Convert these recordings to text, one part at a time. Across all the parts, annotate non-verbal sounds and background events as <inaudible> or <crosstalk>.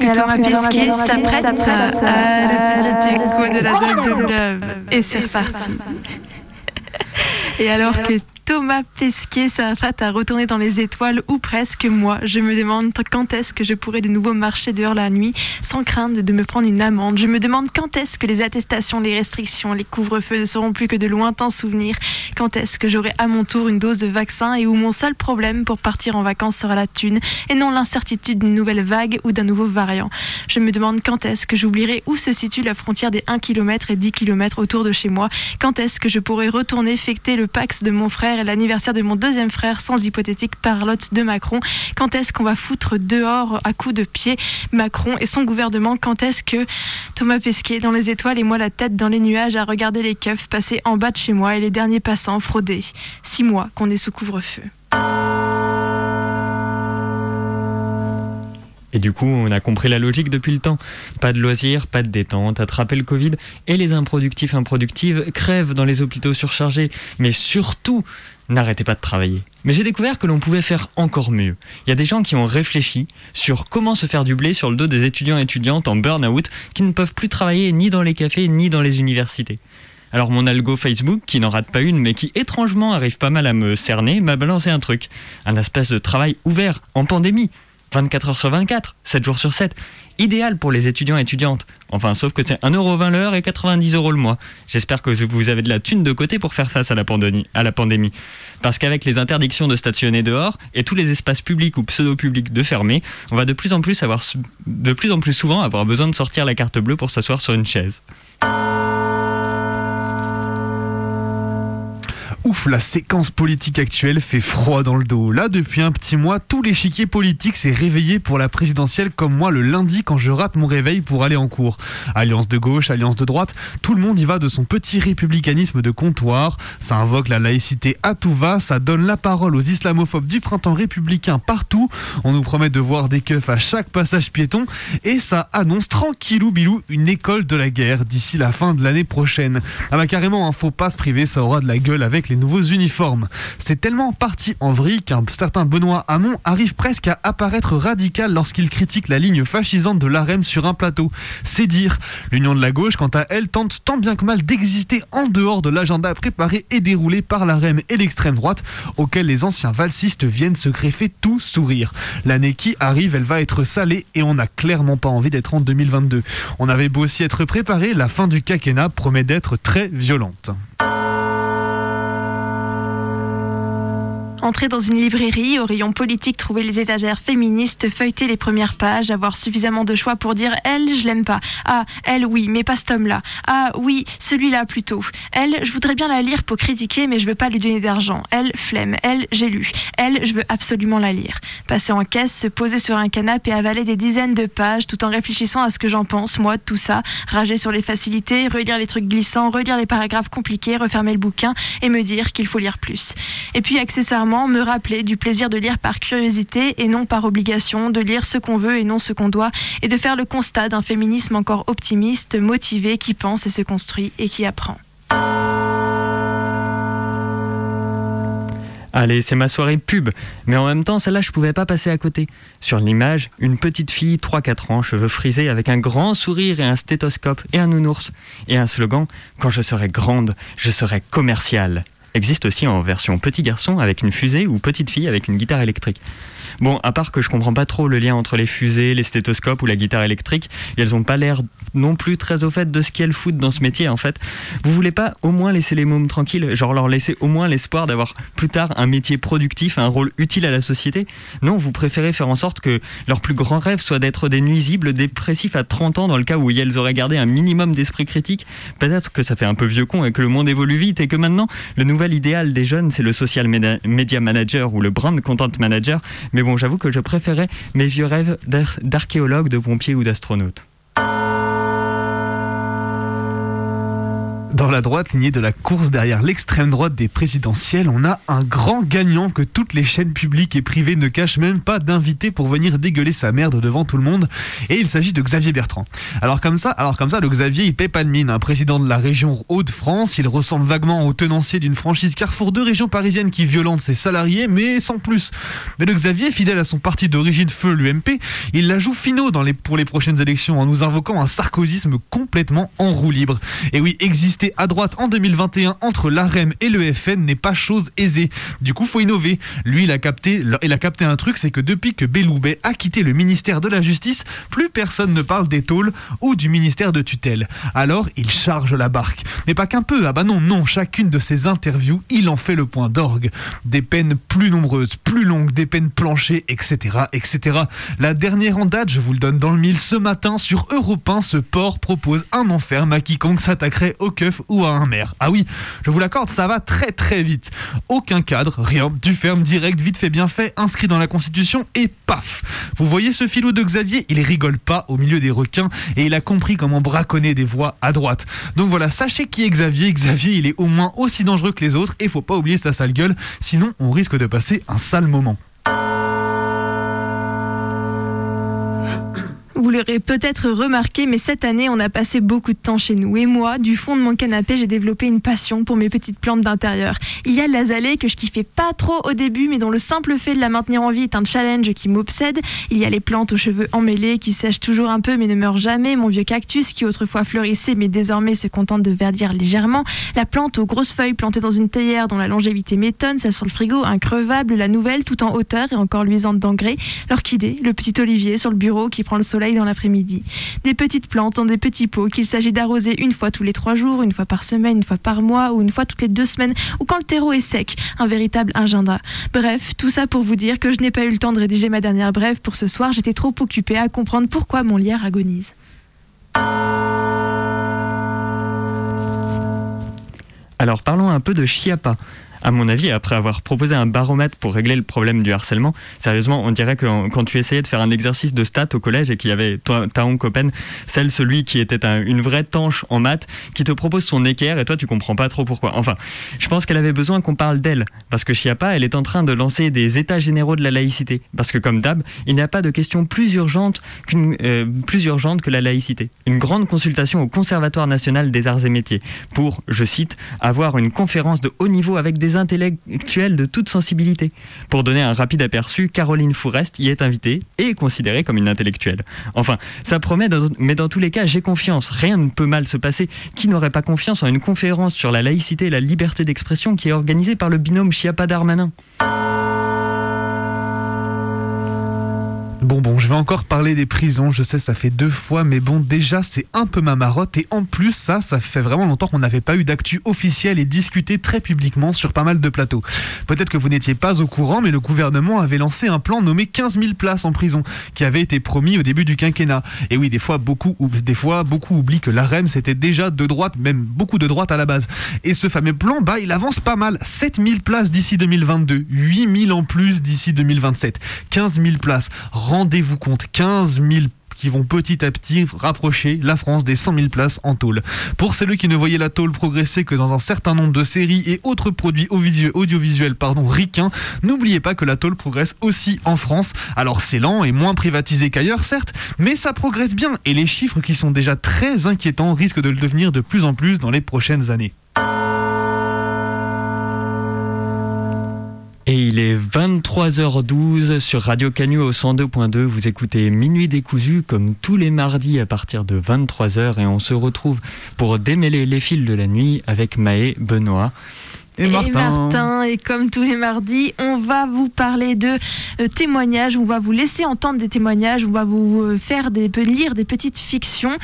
Alors que Thomas Pesquet s'apprête à le petit écho de la Dog de Love. Et c'est reparti. Et alors que Thomas Pesquet s'apprête à retourner dans les étoiles ou presque, moi, je me demande quand est-ce que je pourrai de nouveau marcher dehors la nuit sans craindre de me prendre une amende. Je me demande quand est-ce que les attestations, les restrictions, les couvre-feux ne seront plus que de lointains souvenirs. Quand est-ce que j'aurai à mon tour une dose de vaccin et où mon seul problème pour partir en vacances sera la thune et non l'incertitude d'une nouvelle vague ou d'un nouveau variant? Je me demande quand est-ce que j'oublierai où se situe la frontière des 1 km et 10 km autour de chez moi? Quand est-ce que je pourrai retourner fêter le Pax de mon frère et l'anniversaire de mon deuxième frère sans hypothétique parlotte de Macron. Quand est-ce qu'on va foutre dehors à coups de pied Macron et son gouvernement Quand est-ce que Thomas Pesquet dans les étoiles et moi la tête dans les nuages à regarder les keufs passer en bas de chez moi et les derniers passants frauder Six mois qu'on est sous couvre-feu? Et du coup, on a compris la logique depuis le temps. Pas de loisirs, pas de détente, attraper le Covid, et les improductifs improductives crèvent dans les hôpitaux surchargés. Mais surtout, n'arrêtez pas de travailler. Mais j'ai découvert que l'on pouvait faire encore mieux. Il y a des gens qui ont réfléchi sur comment se faire du blé sur le dos des étudiants et étudiantes en burn-out qui ne peuvent plus travailler ni dans les cafés ni dans les universités. Alors mon algo Facebook, qui n'en rate pas une, mais qui étrangement arrive pas mal à me cerner, m'a balancé un truc. Un espace de travail ouvert, en pandémie. 24 heures sur 24, 7 jours sur 7. Idéal pour les étudiants et étudiantes. Enfin, sauf que c'est 1,20€ l'heure et 90 euros le mois. J'espère que vous avez de la thune de côté pour faire face à la pandémie. À la pandémie. Parce qu'avec les interdictions de stationner dehors et tous les espaces publics ou pseudo-publics de fermer, on va de plus en plus avoir, de plus en plus souvent avoir besoin de sortir la carte bleue pour s'asseoir sur une chaise. Ouf, la séquence politique actuelle fait froid dans le dos. Là, depuis un petit mois, tout l'échiquier politique s'est réveillé pour la présidentielle comme moi le lundi quand je rate mon réveil pour aller en cours. Alliance de gauche, alliance de droite, tout le monde y va de son petit républicanisme de comptoir. Ça invoque la laïcité à tout va, ça donne la parole aux islamophobes du printemps républicain partout. On nous promet de voir des keufs à chaque passage piéton et ça annonce tranquillou bilou une école de la guerre d'ici la fin de l'année prochaine. Ah bah carrément, un faux pas se priver, ça aura de la gueule avec les nouveaux uniformes. C'est tellement parti en vrille qu'un certain Benoît Hamon arrive presque à apparaître radical lorsqu'il critique la ligne fascisante de l'AREM sur un plateau. C'est dire. L'Union de la gauche, quant à elle, tente tant bien que mal d'exister en dehors de l'agenda préparé et déroulé par l'AREM et l'extrême droite, auquel les anciens valsistes viennent se greffer tout sourire. L'année qui arrive, elle va être salée et on n'a clairement pas envie d'être en 2022. On avait beau aussi être préparé, la fin du quinquennat promet d'être très violente. Entrer dans une librairie, au rayon politique, trouver les étagères féministes, feuilleter les premières pages, avoir suffisamment de choix pour dire elle, je l'aime pas. Ah, elle, oui, mais pas cet homme-là. Ah, oui, celui-là plutôt. Elle, je voudrais bien la lire pour critiquer, mais je veux pas lui donner d'argent. Elle, flemme. Elle, j'ai lu. Elle, je veux absolument la lire. Passer en caisse, se poser sur un canapé et avaler des dizaines de pages tout en réfléchissant à ce que j'en pense, moi, de tout ça. Rager sur les facilités, relire les trucs glissants, relire les paragraphes compliqués, refermer le bouquin et me dire qu'il faut lire plus. Et puis, accessoirement, me rappeler du plaisir de lire par curiosité et non par obligation, de lire ce qu'on veut et non ce qu'on doit, et de faire le constat d'un féminisme encore optimiste, motivé, qui pense et se construit et qui apprend. Allez, c'est ma soirée pub. Mais en même temps, celle-là, je pouvais pas passer à côté. Sur l'image, une petite fille, 3-4 ans, cheveux frisés, avec un grand sourire et un stéthoscope et un nounours. Et un slogan Quand je serai grande, je serai commerciale. Existe aussi en version petit garçon avec une fusée ou petite fille avec une guitare électrique. Bon, à part que je comprends pas trop le lien entre les fusées, les stéthoscopes ou la guitare électrique, et elles ont pas l'air non plus très au fait de ce qu'elles foutent dans ce métier en fait. Vous voulez pas au moins laisser les mômes tranquilles, genre leur laisser au moins l'espoir d'avoir plus tard un métier productif, un rôle utile à la société? Non, vous préférez faire en sorte que leur plus grand rêve soit d'être des nuisibles dépressifs à 30 ans dans le cas où elles auraient gardé un minimum d'esprit critique? Peut-être que ça fait un peu vieux con et que le monde évolue vite et que maintenant le nouvel idéal des jeunes c'est le social media manager ou le brand content manager, mais bon, j'avoue que je préférais mes vieux rêves d'archéologue, de pompier ou d'astronaute. Dans la droite lignée de la course derrière l'extrême droite des présidentielles, on a un grand gagnant que toutes les chaînes publiques et privées ne cachent même pas d'inviter pour venir dégueuler sa merde devant tout le monde. Et il s'agit de Xavier Bertrand. Alors comme ça, alors comme ça, le Xavier, il paie pas de mine. Un président de la région Hauts-de-France, il ressemble vaguement au tenancier d'une franchise Carrefour de région parisienne qui violente ses salariés, mais sans plus. Mais le Xavier, fidèle à son parti d'origine feu, l'UMP, il la joue les, pour les prochaines élections en nous invoquant un sarkozysme complètement en roue libre. Et oui, exister à droite en 2021 entre l'AREM et le FN n'est pas chose aisée. Du coup, faut innover. Lui, il a capté, il a capté un truc, c'est que depuis que Belloubet a quitté le ministère de la Justice, plus personne ne parle des tôles ou du ministère de tutelle. Alors, il charge la barque. Mais pas qu'un peu, ah bah non, non, chacune de ses interviews, il en fait le point d'orgue. Des peines plus nombreuses, plus longues, des peines planchées, etc., etc. La dernière en date, je vous le donne dans le mille, ce matin, sur Europe 1, ce port propose un enferme à quiconque s'attaquerait au ou à un maire. Ah oui, je vous l'accorde, ça va très très vite. Aucun cadre, rien, du ferme, direct, vite fait, bien fait, inscrit dans la Constitution et paf Vous voyez ce filou de Xavier? Il rigole pas au milieu des requins et il a compris comment braconner des voix à droite. Donc voilà, sachez qui est Xavier. Xavier, il est au moins aussi dangereux que les autres et faut pas oublier sa sale gueule, sinon on risque de passer un sale moment. Vous l'aurez peut-être remarqué, mais cette année, on a passé beaucoup de temps chez nous. Et moi, du fond de mon canapé, j'ai développé une passion pour mes petites plantes d'intérieur. Il y a l'azalée que je kiffais pas trop au début, mais dont le simple fait de la maintenir en vie est un challenge qui m'obsède. Il y a les plantes aux cheveux emmêlés qui sèchent toujours un peu mais ne meurent jamais. Mon vieux cactus qui autrefois fleurissait mais désormais se contente de verdir légèrement. La plante aux grosses feuilles plantée dans une théière dont la longévité m'étonne, ça sent le frigo, increvable, la nouvelle tout en hauteur et encore luisante d'engrais. L'orchidée, le petit olivier sur le bureau qui prend le soleil dans l'après-midi. Des petites plantes dans des petits pots qu'il s'agit d'arroser une fois tous les trois jours, une fois par semaine, une fois par mois ou une fois toutes les deux semaines ou quand le terreau est sec. Un véritable agenda. Bref, tout ça pour vous dire que je n'ai pas eu le temps de rédiger ma dernière brève pour ce soir. J'étais trop occupée à comprendre pourquoi mon lierre agonise. Alors parlons un peu de Chiapa à mon avis, après avoir proposé un baromètre pour régler le problème du harcèlement, sérieusement, on dirait que quand tu essayais de faire un exercice de stats au collège et qu'il y avait Taon Copen, celle, celui qui était une vraie tanche en maths, qui te propose son équerre et toi tu comprends pas trop pourquoi. Enfin, je pense qu'elle avait besoin qu'on parle d'elle, parce que Chiappa, elle est en train de lancer des états généraux de la laïcité. Parce que comme d'hab, il n'y a pas de question plus urgente, euh, plus urgente que la laïcité. Une grande consultation au Conservatoire national des arts et métiers pour, je cite, avoir une conférence de haut niveau avec des intellectuels de toute sensibilité. Pour donner un rapide aperçu, Caroline Fourest y est invitée et est considérée comme une intellectuelle. Enfin, ça promet, mais dans tous les cas, j'ai confiance. Rien ne peut mal se passer. Qui n'aurait pas confiance en une conférence sur la laïcité et la liberté d'expression qui est organisée par le binôme Chiappa-Darmanin Bon, bon, je vais encore parler des prisons. Je sais, ça fait deux fois, mais bon, déjà, c'est un peu ma marotte. Et en plus, ça, ça fait vraiment longtemps qu'on n'avait pas eu d'actu officielle et discuté très publiquement sur pas mal de plateaux. Peut-être que vous n'étiez pas au courant, mais le gouvernement avait lancé un plan nommé 15 000 places en prison, qui avait été promis au début du quinquennat. Et oui, des fois, beaucoup, des fois, beaucoup oublient que l'AREM, c'était déjà de droite, même beaucoup de droite à la base. Et ce fameux plan, bah, il avance pas mal. 7 000 places d'ici 2022, 8 000 en plus d'ici 2027, 15 000 places rendez-vous compte, 15 000 qui vont petit à petit rapprocher la France des 100 000 places en tôle. Pour celles qui ne voyaient la tôle progresser que dans un certain nombre de séries et autres produits audiovisuels pardon, ricains, n'oubliez pas que la tôle progresse aussi en France. Alors c'est lent et moins privatisé qu'ailleurs certes, mais ça progresse bien et les chiffres qui sont déjà très inquiétants risquent de le devenir de plus en plus dans les prochaines années. 23h12 sur Radio Canu au 102.2. Vous écoutez Minuit décousu comme tous les mardis à partir de 23h et on se retrouve pour démêler les fils de la nuit avec Maë Benoît. Et Martin. Et comme tous les mardis, on va vous parler de euh, témoignages, on va vous laisser entendre des témoignages, on va vous euh, faire des, lire des petites fictions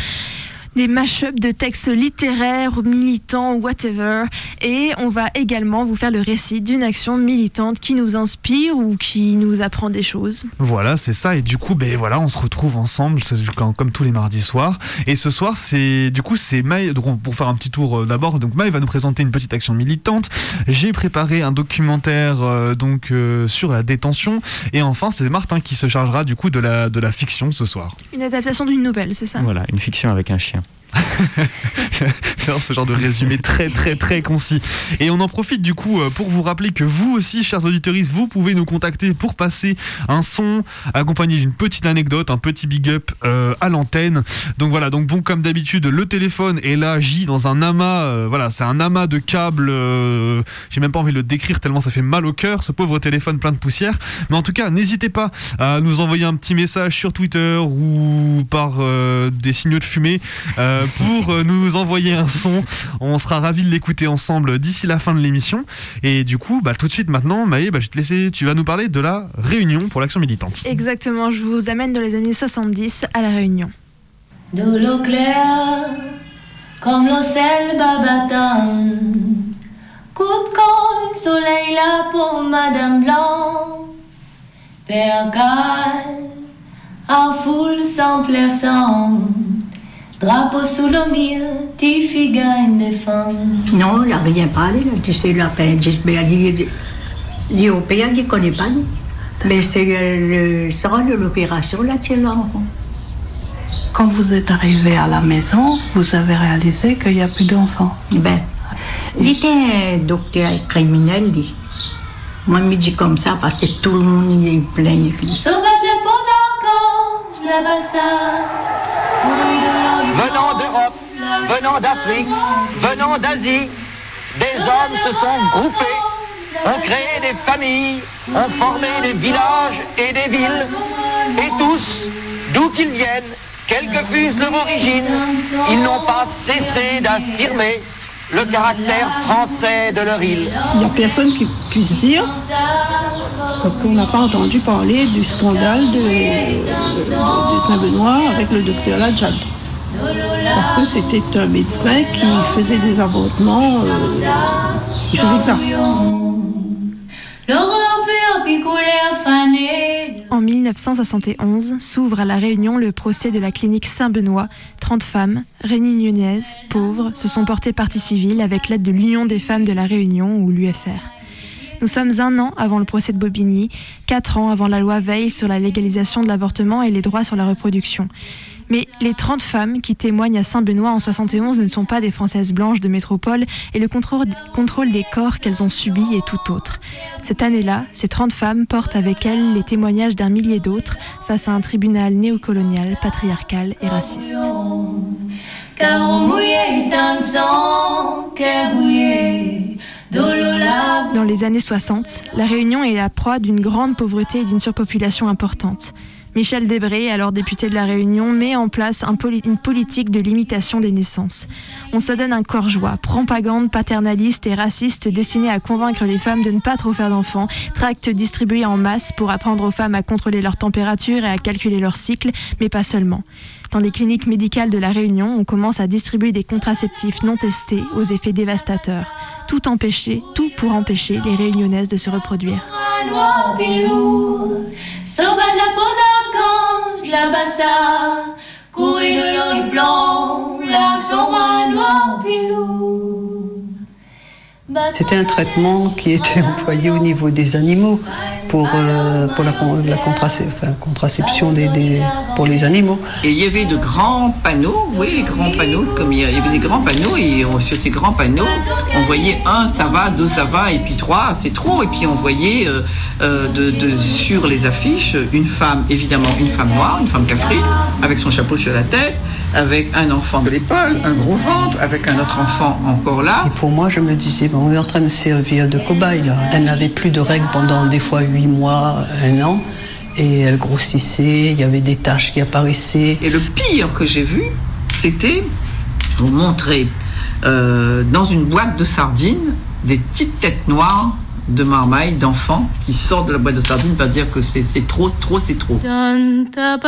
des mash-ups de textes littéraires, militants, whatever. Et on va également vous faire le récit d'une action militante qui nous inspire ou qui nous apprend des choses. Voilà, c'est ça. Et du coup, ben voilà, on se retrouve ensemble comme tous les mardis soirs. Et ce soir, c'est du coup c'est Maï. Donc pour faire un petit tour euh, d'abord, donc Maï va nous présenter une petite action militante. J'ai préparé un documentaire euh, donc euh, sur la détention. Et enfin, c'est Martin qui se chargera du coup de la de la fiction ce soir. Une adaptation d'une nouvelle, c'est ça? Voilà, une fiction avec un chien. <laughs> Genre ce genre de résumé très très très concis. Et on en profite du coup euh, pour vous rappeler que vous aussi, chers auditeurs, vous pouvez nous contacter pour passer un son accompagné d'une petite anecdote, un petit big up euh, à l'antenne. Donc voilà, donc bon comme d'habitude, le téléphone est là, J dans un amas. Euh, voilà, c'est un amas de câbles. J'ai même pas envie de le décrire tellement ça fait mal au cœur, ce pauvre téléphone plein de poussière. Mais en tout cas, n'hésitez pas à nous envoyer un petit message sur Twitter ou par des signaux de fumée pour euh, nous envoyer un son. On sera ravis de l'écouter ensemble d'ici la fin de l'émission. Et du coup, bah, tout de suite maintenant, Maë, bah, je vais te laisser. Tu vas nous parler de la Réunion pour l'action militante. Exactement, je vous amène dans les années 70 à la Réunion. De l'eau claire, comme l'océan babatam. Coup de soleil là pour Madame Blanc. Père en foule sans plaisant. Drapeau sous le tu une des femmes. Non, il n'a rien parlé. Là. Tu sais, la il ne connaît pas. Mais c'est le sort de l'opération, là, tu Quand vous êtes arrivé à la maison, vous avez réalisé qu'il n'y a plus d'enfants Ben, il était un docteur criminel, dit. Moi, je me dis comme ça parce que tout le monde est plein. Sauve la pose encore, je la ça venant d'Europe, venant d'Afrique, venant d'Asie, des hommes se sont groupés, ont créé des familles, ont formé des villages et des villes, et tous, d'où qu'ils viennent, quelle que fût leur origine, ils n'ont pas cessé d'affirmer le caractère français de leur île. Il n'y a personne qui puisse dire qu'on n'a pas entendu parler du scandale de, Saint-Benoît avec le docteur Ladjad. Parce que c'était un médecin qui faisait des avortements. Euh, il faisait que ça. En 1971 s'ouvre à La Réunion le procès de la clinique Saint-Benoît. 30 femmes, Nunez, pauvres, se sont portées partie civile avec l'aide de l'Union des femmes de La Réunion ou l'UFR. Nous sommes un an avant le procès de Bobigny, quatre ans avant la loi Veil sur la légalisation de l'avortement et les droits sur la reproduction. Mais les 30 femmes qui témoignent à Saint-Benoît en 71 ne sont pas des Françaises blanches de métropole et le contrôle, des corps qu'elles ont subis est tout autre. Cette année-là, ces 30 femmes portent avec elles les témoignages d'un millier d'autres face à un tribunal néocolonial, patriarcal et raciste. Dans les années 60, la Réunion est la proie d'une grande pauvreté et d'une surpopulation importante. Michel Debré, alors député de la Réunion, met en place une politique de limitation des naissances. On se donne un corps joie, propagande paternaliste et raciste destinée à convaincre les femmes de ne pas trop faire d'enfants, tracts distribués en masse pour apprendre aux femmes à contrôler leur température et à calculer leur cycle, mais pas seulement. Dans les cliniques médicales de la Réunion, on commence à distribuer des contraceptifs non testés aux effets dévastateurs. Tout empêcher, tout pour empêcher les réunionnaises de se reproduire blanc, jabassa, couille de l'or et blanc, l'accent noir, puis. C'était un traitement qui était employé au niveau des animaux pour, euh, pour la, la contraception des, pour les animaux. Et il y avait de grands panneaux, oui, les grands panneaux, comme il y avait des grands panneaux, et sur ces grands panneaux, on voyait un, ça va, deux, ça va, et puis trois, c'est trop. Et puis on voyait euh, euh, de, sur les affiches une femme, évidemment une femme noire, une femme cafrine, avec son chapeau sur la tête, avec un enfant de l'épaule, un gros ventre, avec un autre enfant encore là. Et pour moi, je me disais, bon, on est en train de servir de cobaye. Là. Elle n'avait plus de règles pendant des fois huit mois, un an. Et elle grossissait, il y avait des taches qui apparaissaient. Et le pire que j'ai vu, c'était, je vous montrer, euh, dans une boîte de sardines, des petites têtes noires de marmaille, d'enfants qui sortent de la boîte de sardines pour dire que c'est c'est trop, trop, c'est trop. Dans ta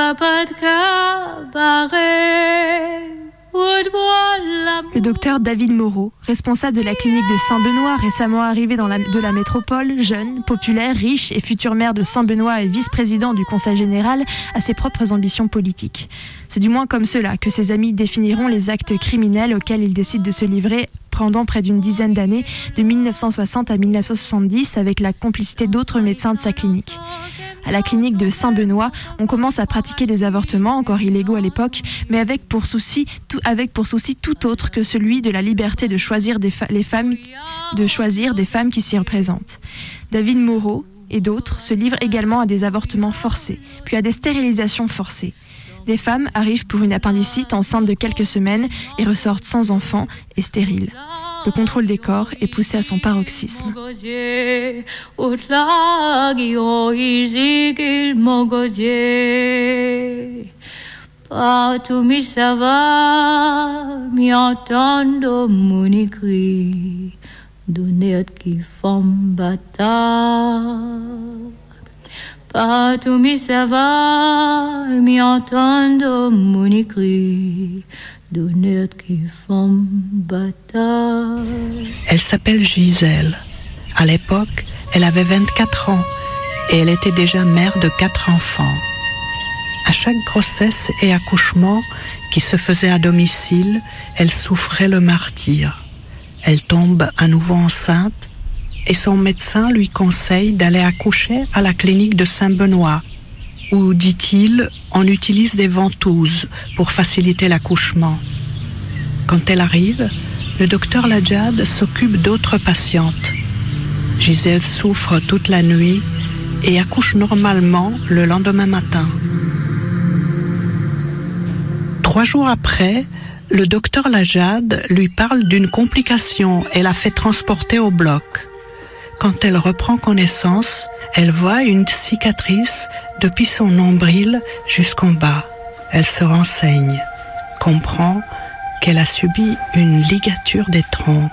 Le docteur David Moreau, responsable de la clinique de Saint-Benoît, récemment arrivé de la métropole, jeune, populaire, riche et futur maire de Saint-Benoît et vice-président du Conseil général, a ses propres ambitions politiques. C'est du moins comme cela que ses amis définiront les actes criminels auxquels il décide de se livrer pendant près d'une dizaine d'années, de 1960 à 1970, avec la complicité d'autres médecins de sa clinique. À la clinique de Saint-Benoît, on commence à pratiquer des avortements, encore illégaux à l'époque, mais avec pour, souci, tout, autre que celui de la liberté de choisir femmes, de choisir des femmes qui s'y représentent. David Moreau et d'autres se livrent également à des avortements forcés, puis à des stérilisations forcées. Des femmes arrivent pour une appendicite enceinte de quelques semaines et ressortent sans enfant et stériles. Le contrôle des corps est poussé à son paroxysme. Elle s'appelle Gisèle. À l'époque, elle avait 24 ans et elle était déjà mère de quatre enfants. À chaque grossesse et accouchement qui se faisait à domicile, elle souffrait le martyr. Elle tombe à nouveau enceinte et son médecin lui conseille d'aller accoucher à la clinique de Saint-Benoît, où, dit-il, on utilise des ventouses pour faciliter l'accouchement. Quand elle arrive, le docteur Lajad s'occupe d'autres patientes. Gisèle souffre toute la nuit et accouche normalement le lendemain matin. Trois jours après, le docteur Lajad lui parle d'une complication et la fait transporter au bloc. Quand elle reprend connaissance, elle voit une cicatrice depuis son nombril jusqu'en bas. Elle se renseigne, comprend qu'elle a subi une ligature des trompes.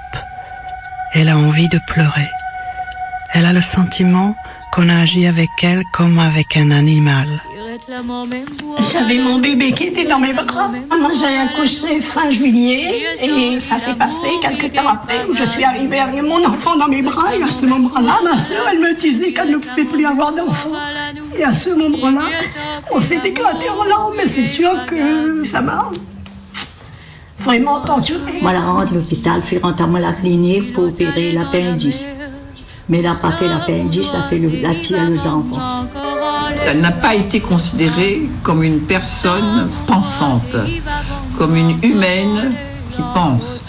Elle a envie de pleurer. Elle a le sentiment qu'on a agi avec elle comme avec un animal. J'avais mon bébé qui était dans mes bras. Moi, j'ai accouché fin juillet et ça s'est passé quelques temps après où je suis arrivée avec mon enfant dans mes bras. Et à ce moment-là, ma soeur, elle me disait qu'elle ne pouvait plus avoir d'enfant. Et à ce moment-là, on s'est éclaté en larmes, mais c'est sûr que ça m'a vraiment torturée. Voilà, rentre l'hôpital, puis rentre à moi la clinique pour opérer l'appendice. Mais elle n'a pas fait l'appendice, elle a fait le, la tire les enfants. Elle n'a pas été considérée comme une personne pensante, comme une humaine qui pense.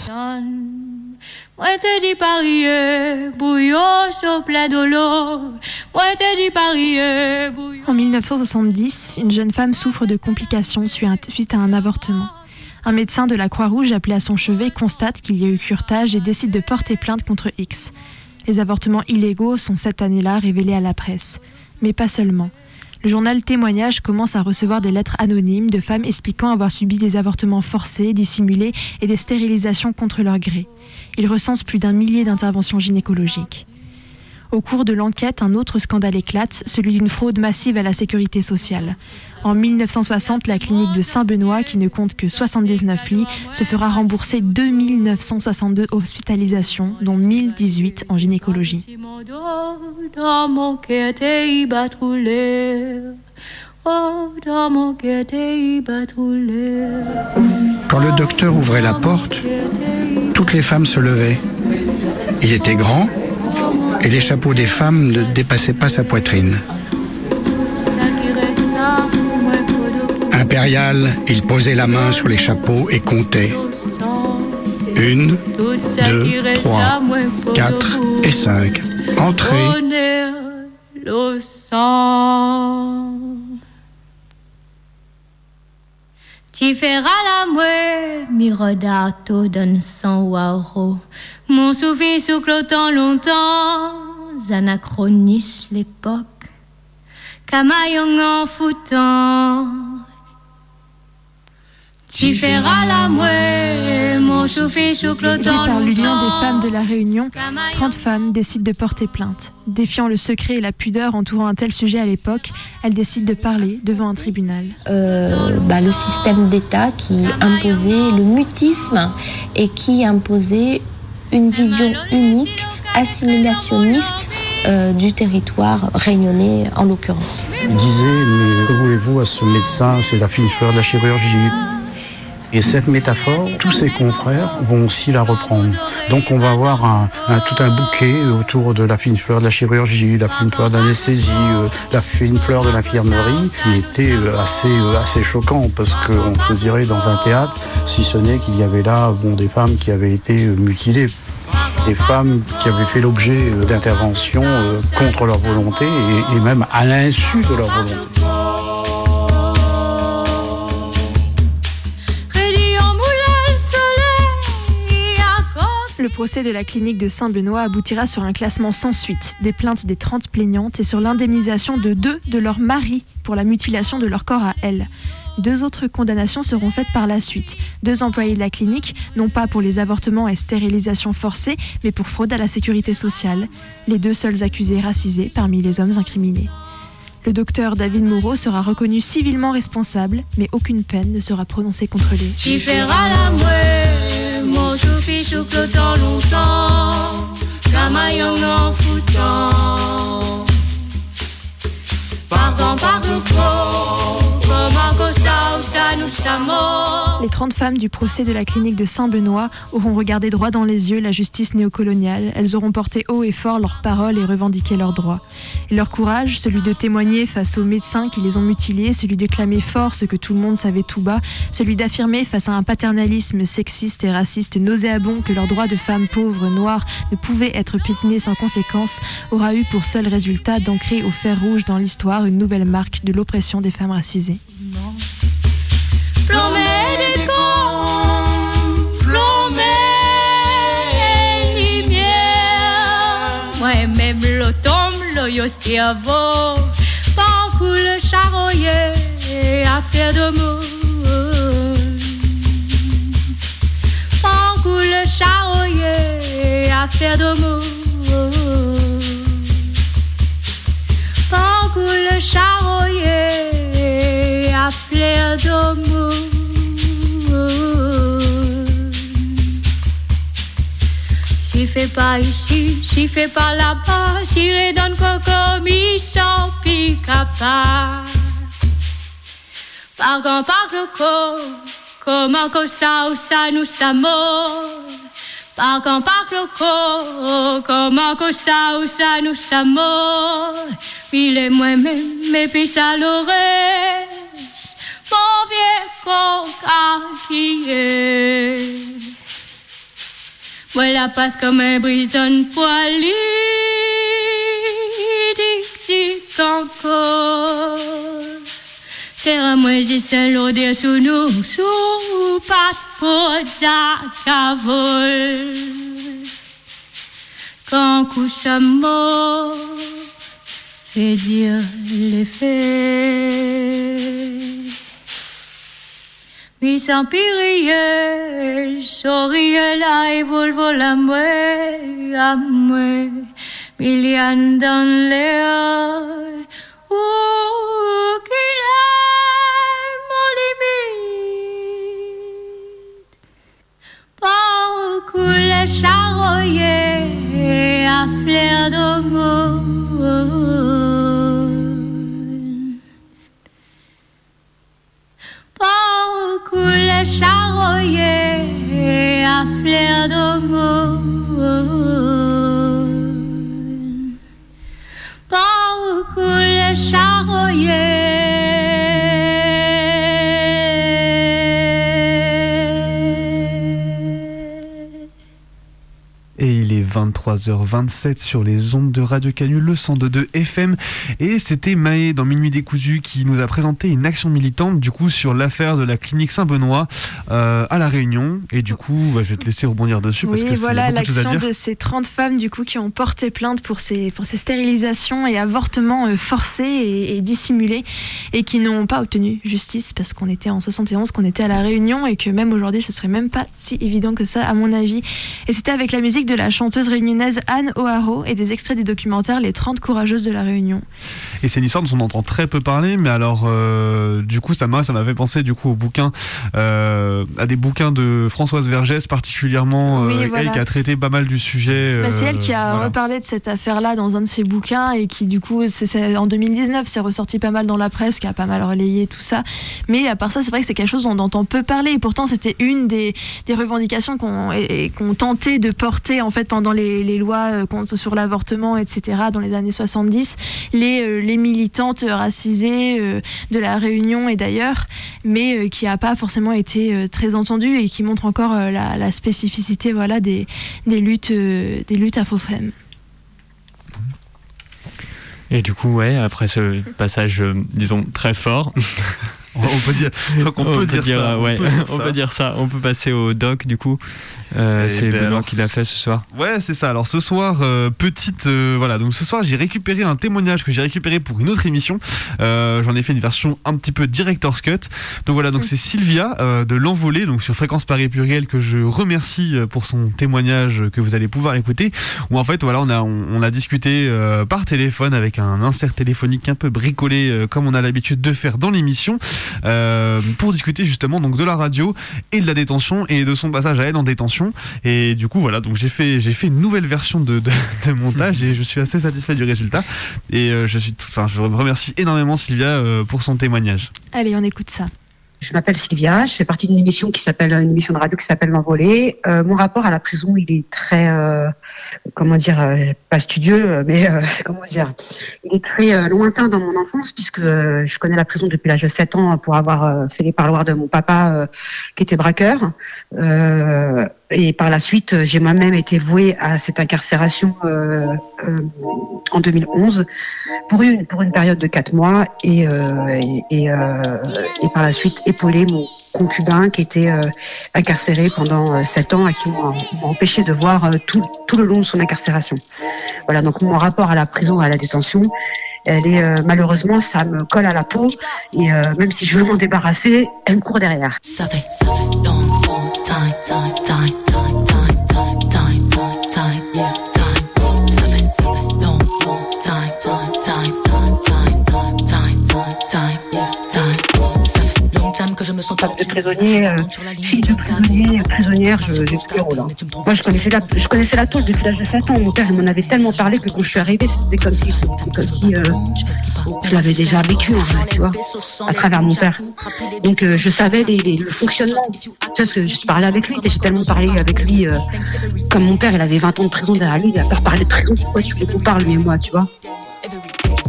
Moi te dis parier, bouillon sur plein de l'eau. Moi te dis parier, bouillon. En 1970, une jeune femme souffre de complications suite à un avortement. Un médecin de la Croix-Rouge appelé à son chevet constate qu'il y a eu curetage et décide de porter plainte contre X. Les avortements illégaux sont cette année-là révélés à la presse. Mais pas seulement. Le journal Témoignage commence à recevoir des lettres anonymes de femmes expliquant avoir subi des avortements forcés, dissimulés et des stérilisations contre leur gré. Il recense plus d'un millier d'interventions gynécologiques. Au cours de l'enquête, un autre scandale éclate, celui d'une fraude massive à la sécurité sociale. En 1960, la clinique de Saint-Benoît, qui ne compte que 79 lits, se fera rembourser 2962 hospitalisations, dont 1018 en gynécologie. Quand le docteur ouvrait la porte, toutes les femmes se levaient. Il était grand et les chapeaux des femmes ne dépassaient pas sa poitrine. Impérial, il posait la main sur les chapeaux et comptait. Une, deux, trois, quatre et cinq. Entrée. Tu feras la mouette, mi rodato donne son waro. Mon souffle souclotant longtemps, anachronise l'époque. Camaillon en foutant. Tu feras la mouée, mon souffle souffle Aidées par l'Union des femmes de la Réunion, 30 femmes décident de porter plainte. Défiant le secret et la pudeur entourant un tel sujet à l'époque, elles décident de parler devant un tribunal. Euh, bah, le système d'État qui imposait le mutisme et qui imposait une vision unique, assimilationniste euh, du territoire réunionnais en l'occurrence. Il disait, mais que voulez-vous à ce médecin? C'est la fine fleur de la chirurgie. Et cette métaphore, tous ses confrères vont aussi la reprendre. Donc on va avoir un, tout un bouquet autour de la fine fleur de la chirurgie, la fine fleur d'anesthésie, euh, la fine fleur de l'infirmerie, qui était euh, assez, euh, assez choquant parce qu'on se dirait dans un théâtre, si ce n'est qu'il y avait là bon, des femmes qui avaient été euh, mutilées. Des femmes qui avaient fait l'objet d'interventions contre leur volonté et même à l'insu de leur volonté. Procès de la clinique de Saint-Benoît aboutira sur un classement sans suite, des plaintes des 30 plaignantes et sur l'indemnisation de deux de leurs maris pour la mutilation de leur corps à elles. Deux autres condamnations seront faites par la suite. Deux employés de la clinique, non pas pour les avortements et stérilisations forcées, mais pour fraude à la sécurité sociale. Les deux seuls accusés racisés parmi les hommes incriminés. Le docteur David Moreau sera reconnu civilement responsable, mais aucune peine ne sera prononcée contre lui. Mon souffle souffle tant longtemps, young en foutant. Pardon, pardon, Les 30 femmes du procès de la clinique de Saint-Benoît auront regardé droit dans les yeux la justice néocoloniale. Elles auront porté haut et fort leurs paroles et revendiqué leurs droits. Et leur courage, celui de témoigner face aux médecins qui les ont mutilés, celui de clamer fort ce que tout le monde savait tout bas, celui d'affirmer face à un paternalisme sexiste et raciste nauséabond que leurs droits de femmes pauvres, noires, ne pouvaient être piétinés sans conséquence, aura eu pour seul résultat d'ancrer au fer rouge dans l'histoire une nouvelle marque de l'oppression des femmes racisées. Le yostiavo, parcours le charroyer à faire de mots. Parcours le charroyer à faire de mots. Parcours le charroyer à fleur d'amour. Si fait pas ici, si fait pas là-bas, tiré dans le coco, mi-champ, pique-à-pas. Par grand, par le comment que ça ou ça nous sommes. Par quand par le comment que ça ou ça nous sommes. Il est moi-même, mais puis ça l'aurait. Moi la passe comme un brison poilu. Tic tic encore. Terre moi j'ai seul l'odeur sous nous, sous pas pour vol. Quand couche à mort, fait dire les faits. Mi sans pirier, sourire là et volvo la mouée, à mouée, million dans l'air. Les charroyers à fleur d'amour. Parcours les charroyers 23h27 sur les ondes de Radio Canu, le 102.2 FM. Et c'était Maë dans Minuit décousu qui nous a présenté une action militante du coup sur l'affaire de la clinique Saint-Benoît euh, à La Réunion. Et du coup, bah, je vais te laisser rebondir dessus parce Oui, que voilà de l'action dire. de ces 30 femmes du coup qui ont porté plainte pour ces, pour ces stérilisations et avortements euh, forcés et, et dissimulés et qui n'ont pas obtenu justice parce qu'on était en 71, qu'on était à la Réunion et que même aujourd'hui ce serait même pas si évident que ça à mon avis. Et c'était avec la musique de la chanteuse réunionnaise Anne O'Haro et des extraits du documentaire Les 30 courageuses de la Réunion. Et c'est une histoire dont on entend très peu parler, mais alors euh, du coup ça m'a ça m'avait pensé du coup au bouquin, euh, à des bouquins de Françoise Vergès particulièrement, Oui, euh, voilà. elle qui a traité pas mal du sujet. Bah, c'est elle qui a voilà. reparlé de cette affaire-là dans un de ses bouquins et qui, du coup, en 2019, c'est ressorti pas mal dans la presse, qui a pas mal relayé tout ça. Mais à part ça, c'est vrai que c'est quelque chose dont on entend peu parler. Et pourtant, c'était une des, des revendications qu'on qu'on tentait de porter en fait pendant les, les lois euh, contre- sur l'avortement, etc. dans les années 70. Les, euh, les militantes racisées euh, de la Réunion et d'ailleurs, mais euh, qui a pas forcément été euh, très entendue et qui montre encore euh, la, la spécificité voilà des, des luttes euh, des luttes afro-femmes. Et du coup, ouais, après ce passage, euh, disons, très fort. On peut dire, donc on <laughs> peut dire ça, on ouais, peut dire <laughs> on ça. peut dire ça. On peut passer au doc, du coup. Euh, Eh c'est ben Benoît alors, qui l'a fait ce soir. Ouais, c'est ça. Alors ce soir, euh, petite, euh, voilà. Donc ce soir, j'ai récupéré un témoignage que j'ai récupéré pour une autre émission. Euh, J'en ai fait une version un petit peu director's cut. Donc voilà, donc c'est Sylvia euh, de l'envolée, donc sur Fréquence Paris Pluriel que je remercie pour son témoignage que vous allez pouvoir écouter. Où en fait, voilà, on a on, on a discuté euh, par téléphone avec un insert téléphonique un peu bricolé euh, comme on a l'habitude de faire dans l'émission euh, pour discuter justement donc de la radio et de la détention et de son passage à elle en détention. Et du coup, voilà, donc j'ai fait, j'ai fait une nouvelle version de, de, de montage et je suis assez satisfait du résultat. Et euh, je suis, enfin, je remercie énormément Sylvia euh, pour son témoignage. Allez, on écoute ça. Je m'appelle Sylvia, je fais partie d'une émission qui s'appelle une émission de radio qui s'appelle L'Envolée. Euh, mon rapport à la prison, il est très, euh, comment dire, euh, pas studieux, mais euh, <laughs> comment dire, il est très euh, lointain dans mon enfance puisque euh, je connais la prison depuis l'âge de 7 ans pour avoir euh, fait les parloirs de mon papa euh, qui était braqueur. Et par la suite, euh, j'ai moi-même été vouée à cette incarcération euh, euh, en 2011 pour une période de quatre mois et par la suite épaulé mon concubin qui était incarcéré pendant euh, sept ans et qui m'a empêché de voir tout le long de son incarcération. Voilà donc mon rapport à la prison à la détention, malheureusement ça me colle à la peau et même si je veux m'en débarrasser, elle me court derrière. Ça fait, ça fait long, long time, time, time, time, time, que je me sens de prisonnier, euh, fille de prisonnier, prisonnière, je plus hein. Moi, je connaissais la, je connaissais la tôle depuis l'âge de 7 ans. Mon père, il m'en avait tellement parlé que quand je suis arrivée, c'était comme si, comme si euh, je l'avais déjà vécu, en tu vois, à travers mon père. Donc, euh, je savais les- les- le fonctionnement. Tu vois, parce que je parlais avec lui, j'ai tellement parlé avec lui. euh, comme mon père, il avait 20 ans de prison derrière lui, il a peur parler de prison. Pourquoi tu veux qu'on parle, lui et moi, tu vois?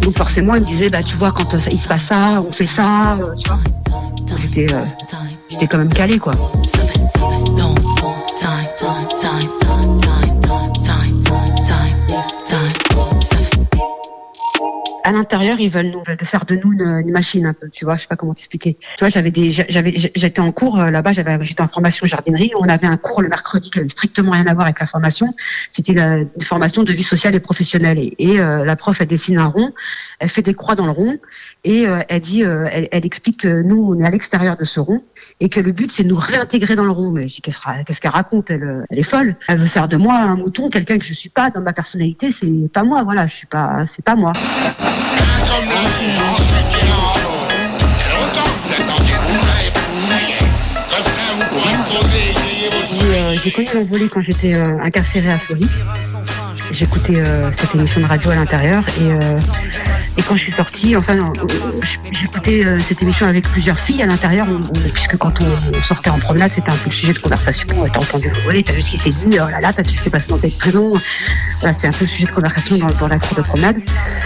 Donc, forcément, il me disait, bah, tu vois, quand euh, il se passe ça, on fait ça, euh, tu vois. J'étais, euh, j'étais quand même calé, quoi. À l'intérieur, ils veulent nous faire de nous une, une machine un peu, tu vois, je sais pas comment t'expliquer. Tu vois, j'avais des, j'avais, j'étais en cours euh, là-bas, j'avais, j'étais en formation jardinerie. On avait un cours le mercredi qui avait strictement rien à voir avec la formation. C'était une formation de vie sociale et professionnelle. Et, et, euh, la prof, elle dessine un rond, elle fait des croix dans le rond, et euh, elle dit, euh, elle, elle explique que nous, on est à l'extérieur de ce rond, et que le but, c'est de nous réintégrer dans le rond. Mais je dis, qu'est-ce qu'elle raconte? Elle, euh, elle est folle. Elle veut faire de moi un mouton, quelqu'un que je suis pas dans ma personnalité. C'est pas moi, voilà, je suis pas, c'est pas moi. J'ai j'ai connu l'envolée quand j'étais euh, incarcérée à Fleury. j'écoutais euh, cette émission de radio à l'intérieur et, euh, et quand je suis sortie, enfin, j'écoutais euh, cette émission avec plusieurs filles à l'intérieur, on- on- puisque quand on sortait en promenade, c'était un peu le sujet de conversation. T'as entendu, oui, t'as vu ce qui s'est dit, oh là là, t'as vu ce qui s'est passé dans telle prison. Voilà, c'est un peu le sujet de conversation dans, la cour de promenade.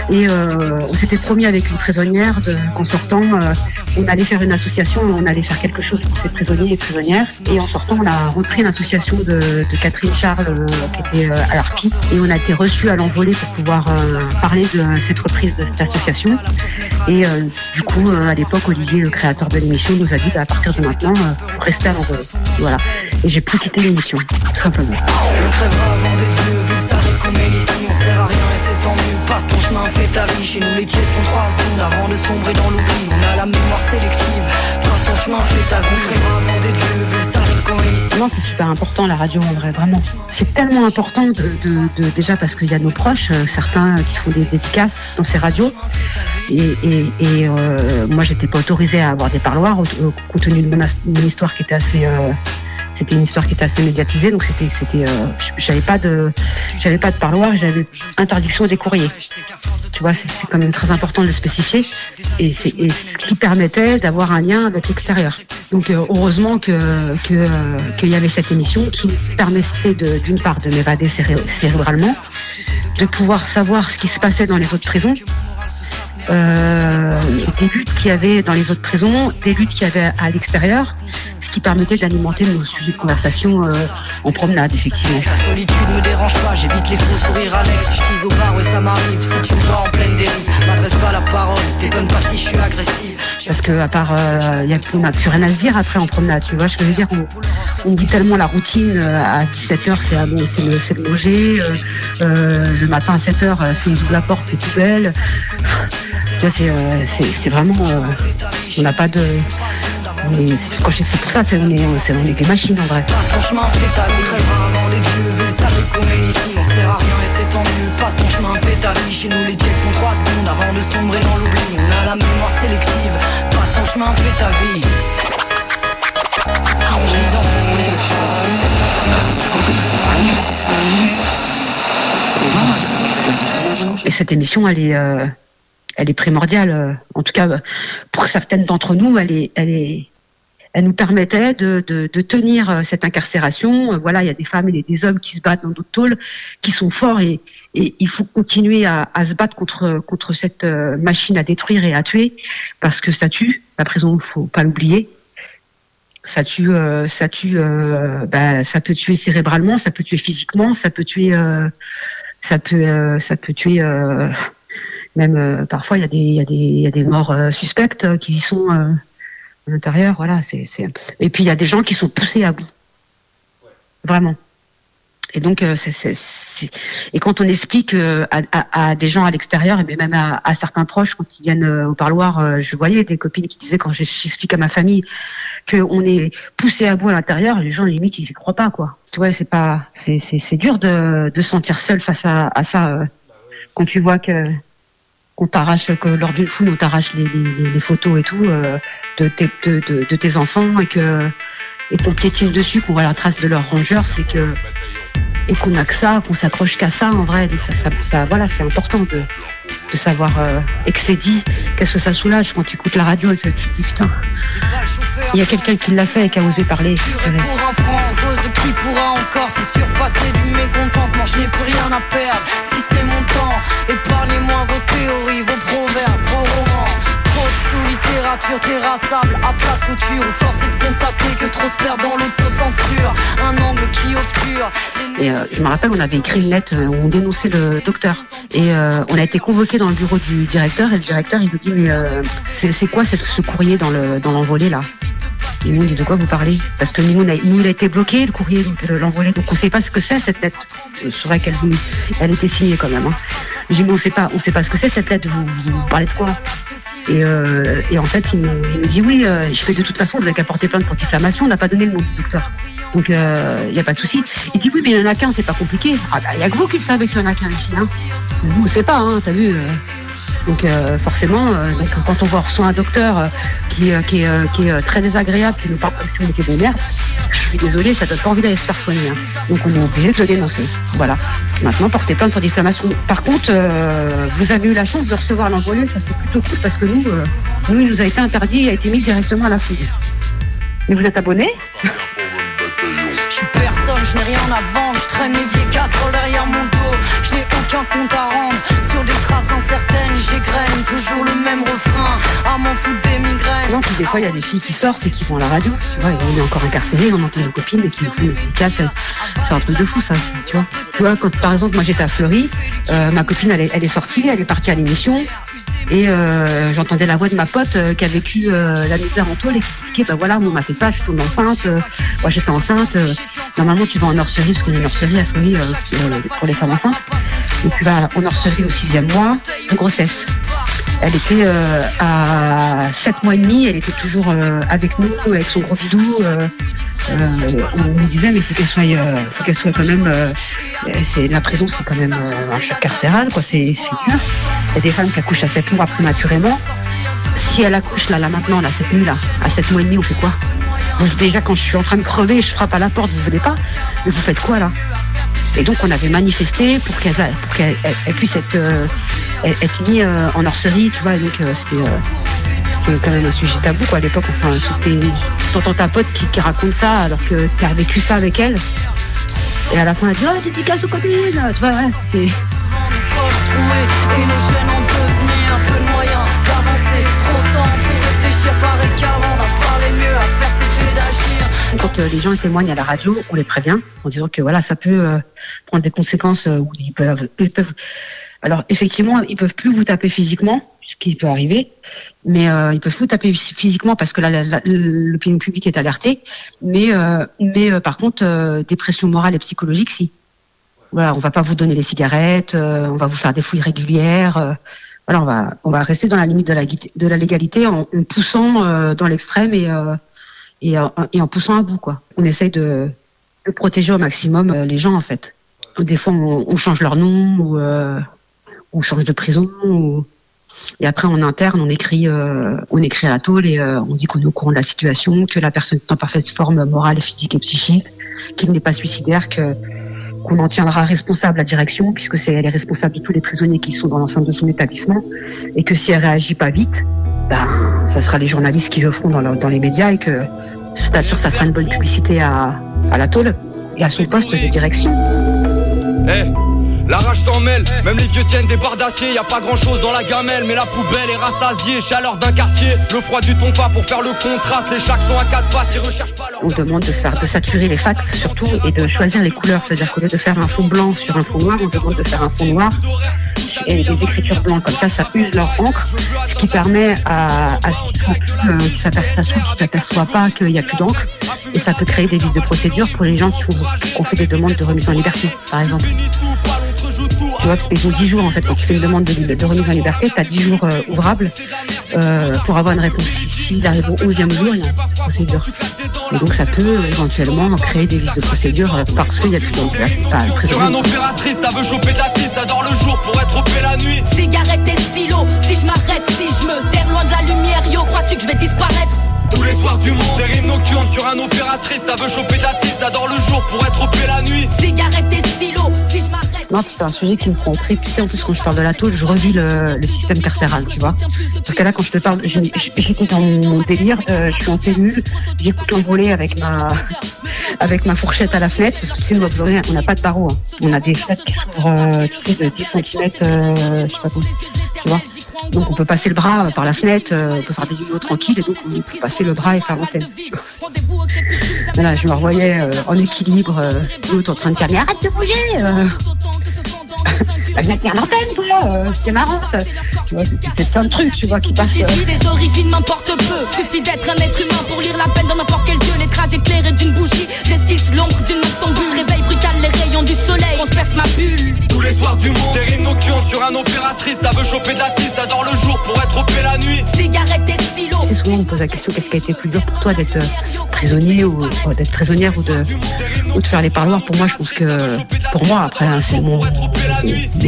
Et euh, on s'était promis avec une prisonnière qu'en sortant, euh, on allait faire une association, on allait faire quelque chose pour ces prisonniers et prisonnières. Et en sortant, on a repris l'association de, de Catherine Charles, qui était à l'ARPI. Et on a été reçus à l'envolée pour pouvoir parler de cette reprise de cette association. Et euh, du coup, euh, à l'époque, Olivier, le créateur de l'émission, nous a dit bah, à partir de maintenant, euh, restez à l'envolée. Voilà. Et j'ai plus quitté l'émission, tout simplement. Passe ton chemin, fais ta vie. Chez nous, les tièdes font trois secondes avant de sombrer dans l'oubli. On a la mémoire sélective. Passe ton chemin, fais ta vie. Avant d'être vieux, c'est super important la radio en vrai, vraiment. C'est tellement important de, déjà parce qu'il y a nos proches, euh, certains qui font des dédicaces dans ces radios. Et, euh, moi, j'étais pas autorisée à avoir des parloirs compte tenu de mon, histoire qui était assez. C'était une histoire qui était assez médiatisée, donc c'était, c'était, euh, j'avais pas de, j'avais pas de parloir, j'avais interdiction des courriers. Tu vois, c'est, quand même très important de le spécifier, et c'est, qui permettait d'avoir un lien avec l'extérieur. Donc euh, heureusement que, euh, qu'il y avait cette émission qui permettait d'une part de m'évader céré- cérébralement, de pouvoir savoir ce qui se passait dans les autres prisons, des luttes qu'il y avait dans les autres prisons, des luttes qu'il y avait à l'extérieur, ce qui permettait d'alimenter nos sujets de conversation euh, en promenade, effectivement. La solitude me dérange pas, j'évite les faux sourires. Je tease au bar, ouais, ça m'arrive. Si tu me vois en pleine dérive, m'adresse pas la parole. T'étonnes pas si je suis agressive. Parce que à part, euh, y a, on n'a plus rien à se dire après en promenade. Tu vois ce que je veux dire? On, on dit tellement la routine euh, à 17h, c'est ah bon, c'est le, le euh, le matin à 7h, euh, c'est ils ouvrent la porte, c'est poubelle. Tu vois, c'est, vraiment, on n'a pas de. On est- c'est- quand je- pour ça, c'est, on, est, c'est- on est des machines en vrai. Chemin, fais ta vie. Crèvera avant d'être vieux, vu ça qu'on est ici. On sert à rien et c'est tant mieux. Passe ton chemin, fais ta vie. Chez nous, les tièdes font trois secondes avant de sombrer dans l'oubli. On a la mémoire sélective. Passe ton chemin, fais ta vie. Et cette émission, elle est, euh, elle est primordiale. euh, En tout cas, euh, pour certaines d'entre nous, elle est, elle est, elle nous permettait de, de, tenir euh, cette incarcération. Voilà, il y a des femmes et des hommes qui se battent dans d'autres tôles, qui sont forts et, et il faut continuer à, à se battre contre contre cette machine à détruire et à tuer parce que ça tue. La prison, faut pas l'oublier. Ça tue, ça tue, bah, ça peut tuer cérébralement, ça peut tuer physiquement, ça peut tuer, ça peut, ça peut tuer. Même euh, parfois, il y a des, morts euh, suspectes euh, qui y sont à l'intérieur. Voilà. Et puis il y a des gens qui sont poussés à bout. Vraiment. Et donc, et quand on explique à, des gens à l'extérieur, et même à, certains proches, quand ils viennent au parloir, je voyais des copines qui disaient quand j'explique à ma famille qu'on est poussé à bout à l'intérieur, les gens limite ils y croient pas quoi. Tu vois, c'est pas, c'est, dur de, de se sentir seul face à, ça quand tu vois que qu'on t'arrache, lors d'une foule on t'arrache les, photos et tout euh, de, tes, enfants et que et qu'on piétine dessus, qu'on voit la trace de leur rongeur, c'est que et qu'on a que ça, qu'on s'accroche qu'à ça en vrai. Donc ça, ça, voilà, c'est important de, de savoir euh, et que c'est dit, qu'est-ce que ça soulage quand tu écoutes la radio et que tu te dis putain, il y a quelqu'un qui l'a fait et qui a osé parler. Je n'ai plus rien à perdre, si n'est mon temps. Épargnez-moi vos théories, vos proverbes, de sous-littérature terrassable, à plat couture. Force est de constater que trop se perd dans l'autocensure. Un angle qui obscure. Et euh, je me rappelle, on avait écrit une lettre euh, où on dénonçait le docteur. Et euh, on a été convoqué dans le bureau du directeur. Et le directeur, il nous dit Mais c'est quoi ce courrier dans le dans là? Et nous, dit De quoi vous parlez? Parce que nous, on a, il a été bloqué, le courrier, l'envolée. Donc on ne sait pas ce que c'est cette lettre. C'est vrai qu'elle elle était signée quand même. Hein. J'ai dit Mais on ne sait pas, sait pas ce que c'est cette lettre. Vous, vous, vous parlez de quoi? Et, euh, et en fait, il me, dit oui, euh, je fais de toute façon, vous avez qu'à porter plainte pour diffamation, on n'a pas donné le nom du docteur. Donc euh, il n'y a pas de souci. Il dit oui, mais il y en a qu'un, c'est pas compliqué. Ah bah, il y a que vous qui le savez qu'il y en a qu'un ici. Hein. Vous, c'est pas, hein, t'as vu. euh. donc euh, forcément, euh, quand on voit reçoit un docteur euh, qui, qui, est, très désagréable, qui nous parle comme si on était je suis désolée, ça donne pas envie d'aller se faire soigner. hein. Donc on est obligé de le dénoncer. Voilà. Maintenant, portez plainte pour diffamation. Par contre, vous avez eu la chance de recevoir l'envolée, ça c'est plutôt cool parce que nous, euh, nous, il nous a été interdit, il a été mis directement à la fouille. Mais vous êtes abonné? Je suis personne, je n'ai rien à vendre, je traîne mes vieilles casseroles derrière mon dos. Je n'ai aucun compte à rendre, sur des traces incertaines, j'égrène des fois, il y a des filles qui sortent et qui vont à la radio, tu vois, et on est encore incarcéré, on entend nos copines et qui nous font des dédicaces. C'est un truc de fou, ça aussi, tu vois. Tu vois, quand par exemple, moi j'étais à Fleury, euh, ma copine, elle est, est sortie, elle est partie à l'émission, et euh, j'entendais la voix de ma pote euh, qui a vécu la misère en tôle et qui expliquait, bah voilà, on m'a fait ça, je suis tombée enceinte, moi j'étais enceinte, normalement tu vas en nurserie, parce a une nurserie à Fleury pour les femmes enceintes, et tu vas en nurserie au sixième mois de grossesse. Elle était euh, à 7 mois et demi, elle était toujours euh, avec nous, avec son gros bidou. euh, euh, on nous disait, mais il faut qu'elle soit, euh, faut qu'elle soit quand même. c'est la prison, c'est quand même un choc carcéral, quoi. C'est dur. Il y a des femmes qui accouchent à 7 mois prématurément. Si elle accouche là, là maintenant, là, cette nuit là, à 7 mois et demi, on fait quoi? Déjà, quand je suis en train de crever, je frappe à la porte, vous venez pas. Mais vous faites quoi là? Et donc, on avait manifesté pour qu'elle puisse être, euh, mise euh, en nurserie, tu vois. Donc, euh, c'était. quand même un sujet tabou quoi à l'époque enfin t'entends ta pote qui, raconte ça alors que tu as vécu ça avec elle et à la fin elle dit oh dédicace aux copines tu vois ouais. Quand les gens témoignent à la radio on les prévient en disant que voilà ça peut euh, prendre des conséquences euh, où ils peuvent, alors effectivement ils peuvent plus vous taper physiquement ce qui peut arriver mais euh, ils peuvent vous taper physiquement parce que l'opinion publique est alertée mais euh, mais par contre des pressions morales et psychologiques si voilà, on va pas vous donner les cigarettes, on va vous faire des fouilles régulières. voilà, on va on va rester dans la limite de la de la légalité en, en poussant dans l'extrême et et, en- et en poussant à bout quoi. On essaye de, de protéger au maximum euh, les gens en fait. Des fois on, on change leur nom ou euh, on change de prison ou et après en interne on écrit euh, on écrit à la tôle et euh, on dit qu'on est au courant de la situation, que la personne est en parfaite forme morale, physique et psychique, qu'il n'est pas suicidaire, que qu'on en tiendra responsable la direction, puisque c'est elle est responsable de tous les prisonniers qui sont dans l'enceinte de son établissement, et que si elle réagit pas vite, ben, ça sera les journalistes qui le feront dans, dans les médias, et que sûre que ça fera une bonne publicité à, à la tôle et à son poste de direction. Eh, la rage s'en mêle, même les vieux tiennent des barres d'acier. Y a pas grand chose dans la gamelle, mais la poubelle est rassasiée. Chaleur d'un quartier, le froid du tonfa pour faire le contraste. Les chacs sont à quatre pattes, ils recherchent pas. On demande de faire, de saturer les fax surtout, et de choisir les couleurs, c'est-à-dire qu'au lieu de faire un fond blanc sur un fond noir, on demande de faire un fond noir et des écritures blanches comme ça, ça use leur encre, ce qui permet à, à ceux euh, qui s'aperçoivent pas qu'il n'y a plus d'encre, et ça peut créer des vices de procédure pour les gens qui ont fait des demandes de remise en liberté, par exemple. Tu vois, parce qu'ils ont 10 jours en fait, quand tu fais une demande de, de remise en liberté, tu as 10 jours euh, ouvrables euh, pour avoir une réponse. Si- S'il arrive au 11e jour, il y a une procédure. Et donc ça peut euh, éventuellement créer des vices de procédure euh, parce qu'il n'y a plus. Là, c'est pas le Sur un opératrice, ça veut choper de la tisse, ça dort le jour pour être opé la nuit. Cigarette et stylo, si je m'arrête, si je me terre loin de la lumière, yo, crois-tu que je vais disparaître? Tous les soirs du monde, des rimes nocturnes sur un opératrice, ça veut choper de la tisse, ça dort le jour pour être opé la nuit. Cigarette et stylo, si je m'arrête. Non, puis c'est un sujet qui me prend trip. Tu sais, en plus, quand je parle de la tôle, je revis le, le système carcéral, tu vois. Parce que là, quand je te parle, j'écoute dans mon délire, euh, je suis en cellule, j'écoute l'envolée avec ma, avec ma fourchette à la fenêtre, parce que tu sais, nous, à on n'a pas de barreaux. hein. On a des fenêtres qui s'ouvrent, euh, tu sais, de 10 cm, euh, je sais pas comment, tu vois. Donc, on peut passer le bras euh, par la fenêtre, euh, on peut faire des vidéos tranquilles, et donc, on peut passer le bras et faire l'antenne. Voilà, je me revoyais euh, en équilibre, l'autre en train de dire, mais arrête de bouger. Bah, viens tenir l'antenne, toi, euh, c'est marrante. Tu vois, c'est- c'est plein de trucs, tu vois, qui passent. euh. Des origines m'importe peu. Suffit d'être un être humain pour lire la peine dans n'importe quel yeux. L'écrage éclairé d'une bougie. J'esquisse l'ombre d'une noctambule. Réveil brutal, les rayons du soleil. On se perce ma bulle. Tous les les soirs du monde Des rimes nocturnes sur un opératrice Ça veut choper de la tisse, ça dort le jour pour être opé la nuit Cigarette et stylo. C'est souvent on me pose la question qu'est-ce qui a été plus dur pour toi d'être euh, prisonnier ou euh, d'être prisonnière ou de, ou de faire les parloirs? Pour moi, je pense que pour moi, après hein, c'est mon,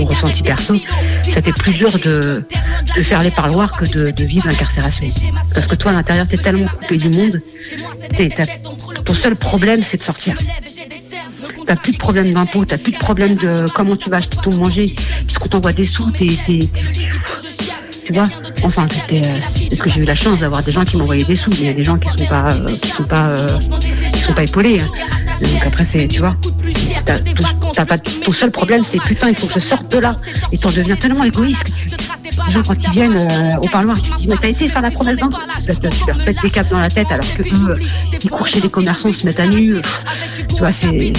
mon ressenti perso, c'était plus dur de, de faire les parloirs que de, vivre l'incarcération. Parce que toi à l'intérieur t'es tellement coupé du monde, ton seul problème c'est de sortir. T'as plus de problème d'impôt, t'as plus de problème de comment tu vas acheter ton manger, puisqu'on t'envoie des sous, t'es, tu vois? Enfin, c'était euh, parce que j'ai eu la chance d'avoir des gens qui m'envoyaient des sous, mais il y a des gens qui sont pas, euh, qui sont pas, euh, qui sont pas épaulés. Hein. Donc après, c'est, tu vois, t'as, t'as pas, ton seul problème, c'est putain, il faut que je sorte de là. Et t'en deviens tellement égoïste que tu- les gens quand ils viennent euh, au parloir, tu te dis mais t'as été faire la promesse d'emploi Tu tu leur pètes des câbles dans la tête alors que eux, euh, ils courent chez les commerçants, se mettent à nu. Tu vois, c'est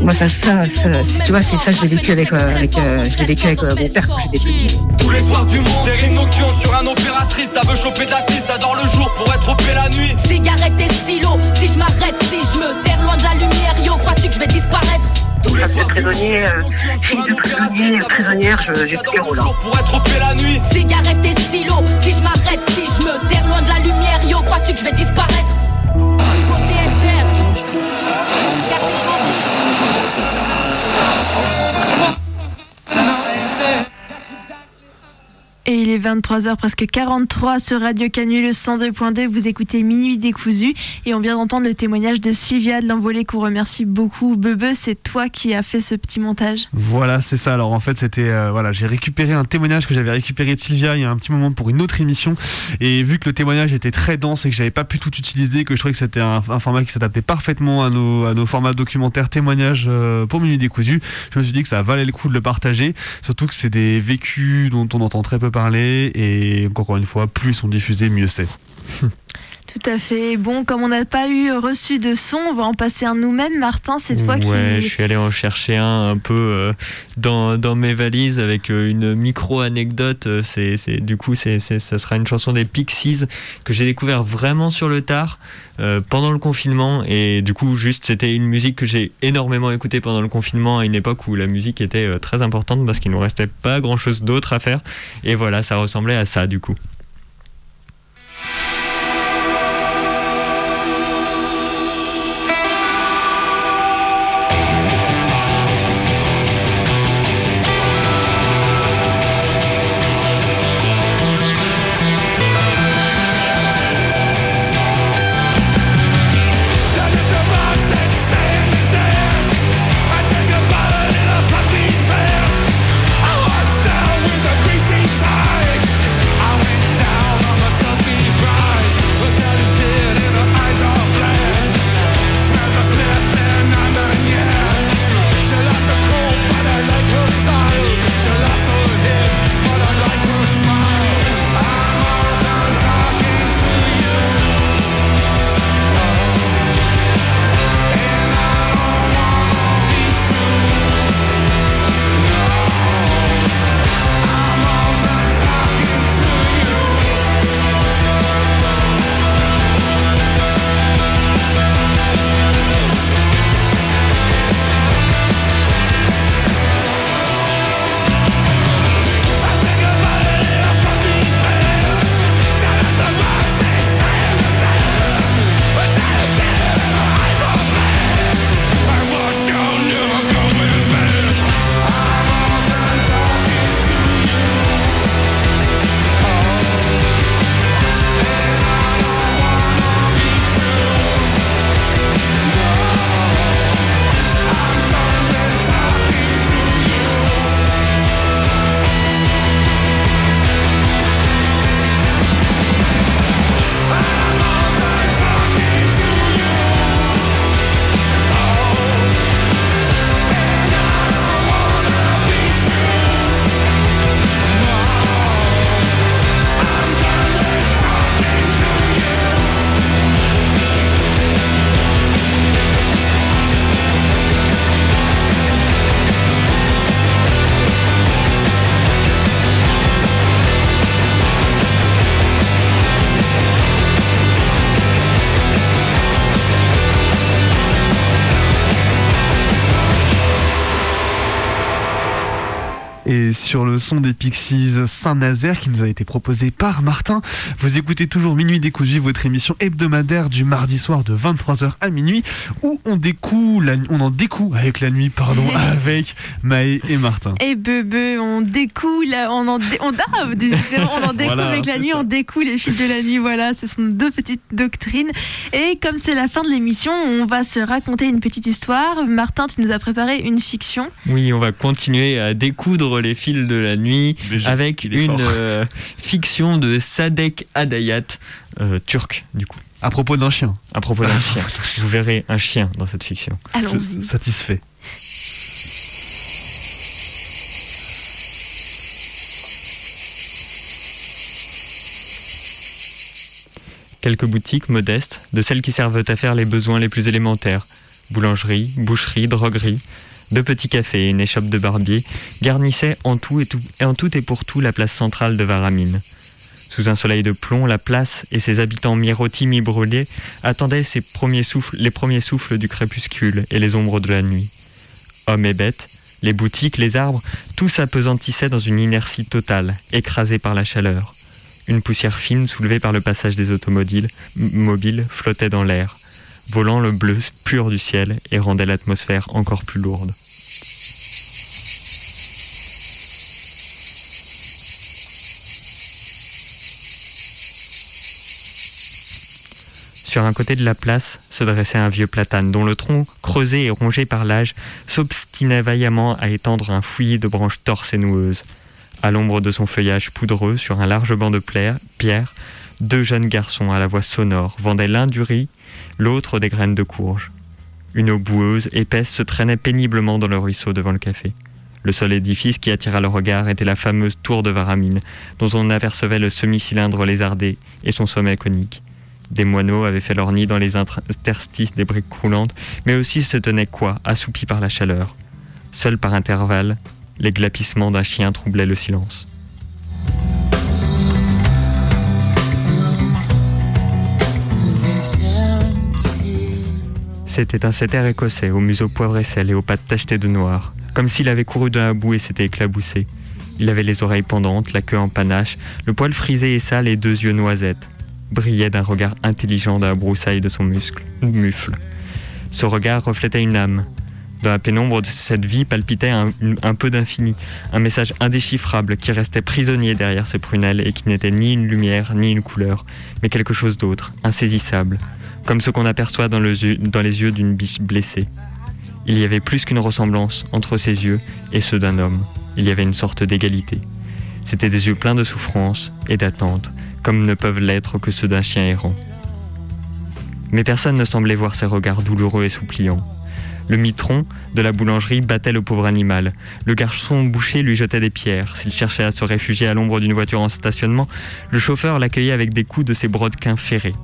moi ça, ça, ça, c'est- tu vois, c'est ça, je l'ai vécu avec, euh, avec, euh, je l'ai vécu avec euh, mon père quand j'étais petit. Tous les soirs du monde Des rimes nocturnes sur un opératrice Ça veut choper de la tisse, ça dort le jour pour être opé la nuit Cigarette et stylo. Si je m'arrête, si je me terre loin lumière, yo, crois-tu que je vais disparaître? Prisonnier, euh, fille de prisonnier, prisonnière, je- j'ai tous les rôles. Pour être opé la nuit Cigarette et stylo. Si je m'arrête, si je me terre loin de la lumière, yo, crois-tu que je vais disparaître? Et il est 23h presque 43 sur Radio Canu, le 102.2. Vous écoutez Minuit décousu et on vient d'entendre le témoignage de Sylvia de l'Envolée qu'on remercie beaucoup. Bebe, c'est toi qui as fait ce petit montage. Voilà, c'est ça. Alors en fait, c'était euh, voilà, j'ai récupéré un témoignage que j'avais récupéré de Sylvia il y a un petit moment pour une autre émission et vu que le témoignage était très dense et que j'avais pas pu tout utiliser, que je trouvais que c'était un, format qui s'adaptait parfaitement à nos à nos formats documentaires témoignages euh, pour Minuit décousu, je me suis dit que ça valait le coup de le partager, surtout que c'est des vécus dont on entend très peu parler et encore une fois, plus sont diffusés, mieux c'est. <laughs> Tout à fait. Bon, comme on n'a pas eu reçu de son, on va en passer un nous-mêmes. Martin, c'est toi ouais, qui. je suis allé en chercher un un peu euh, dans, dans mes valises avec euh, une micro-anecdote. Euh, C'est, du coup, c'est, ça sera une chanson des Pixies que j'ai découvert vraiment sur le tard euh, pendant le confinement. Et du coup, juste, c'était une musique que j'ai énormément écoutée pendant le confinement à une époque où la musique était euh, très importante parce qu'il ne nous restait pas grand-chose d'autre à faire. Et voilà, ça ressemblait à ça du coup. Le son des Pixies Saint-Nazaire qui nous a été proposé par Martin, vous écoutez toujours Minuit Décousu, votre émission hebdomadaire du mardi soir de 23h à minuit, où on découle, la- on en découle avec la nuit, pardon, <laughs> avec Maë et Martin. Et bebe, on découle, on en, dé- on, ah, décidément, on en découle Voilà, avec la nuit, ça. on découle les fils de la nuit, voilà, ce sont deux petites doctrines. Et comme c'est la fin de l'émission, on va se raconter une petite histoire. Martin, tu nous as préparé une fiction. Oui, on va continuer à découdre les fils de la nuit avec une euh, fiction de Sadek Adayat, euh, turc du coup. À propos d'un chien. À propos d'un chien. <laughs> Vous verrez un chien dans cette fiction. Allons-y. Satisfait. Quelques boutiques modestes, de celles qui servent à faire les besoins les plus élémentaires. Boulangerie, boucherie, droguerie, deux petits cafés et une échoppe de barbier garnissaient en tout et, pour tout la place centrale de Varamine. Sous un soleil de plomb, la place et ses habitants mi-rôtis, mi-brûlés attendaient les premiers souffles du crépuscule et les ombres de la nuit. Hommes et bêtes, les boutiques, les arbres, tout s'apesantissait dans une inertie totale, écrasé par la chaleur. Une poussière fine soulevée par le passage des automobiles mobiles flottait dans l'air, volant le bleu pur du ciel et rendait l'atmosphère encore plus lourde. Sur un côté de la place se dressait un vieux platane dont le tronc, creusé et rongé par l'âge, s'obstinait vaillamment à étendre un fouillis de branches torses et noueuses. À l'ombre de son feuillage poudreux, sur un large banc de pierre, deux jeunes garçons à la voix sonore vendaient l'un du riz, l'autre des graines de courge. Une eau boueuse, épaisse, se traînait péniblement dans le ruisseau devant le café. Le seul édifice qui attira le regard était la fameuse tour de Varamine, dont on apercevait le semi-cylindre lézardé et son sommet conique. Des moineaux avaient fait leur nid dans les inter- interstices des briques croulantes, mais aussi se tenaient quoi, assoupis par la chaleur. Seuls par intervalles, les glapissements d'un chien troublaient le silence. C'était un setter écossais au museau poivre et sel et aux pattes tachetées de noir, comme s'il avait couru dans la boue et s'était éclaboussé. Il avait les oreilles pendantes, la queue en panache, le poil frisé et sale et deux yeux noisettes. Brillait d'un regard intelligent dans la broussaille de son muscle, mufle. Ce regard reflétait une âme. Dans la pénombre de cette vie palpitait un, un peu d'infini, un message indéchiffrable qui restait prisonnier derrière ses prunelles et qui n'était ni une lumière ni une couleur, mais quelque chose d'autre, insaisissable, comme ce qu'on aperçoit dans, les yeux d'une biche blessée. Il y avait plus qu'une ressemblance entre ses yeux et ceux d'un homme. Il y avait une sorte d'égalité. C'étaient des yeux pleins de souffrance et d'attente, comme ne peuvent l'être que ceux d'un chien errant. Mais personne ne semblait voir ces regards douloureux et suppliants. Le mitron de la boulangerie battait le pauvre animal. Le garçon boucher lui jetait des pierres. S'il cherchait à se réfugier à l'ombre d'une voiture en stationnement, le chauffeur l'accueillait avec des coups de ses brodequins ferrés.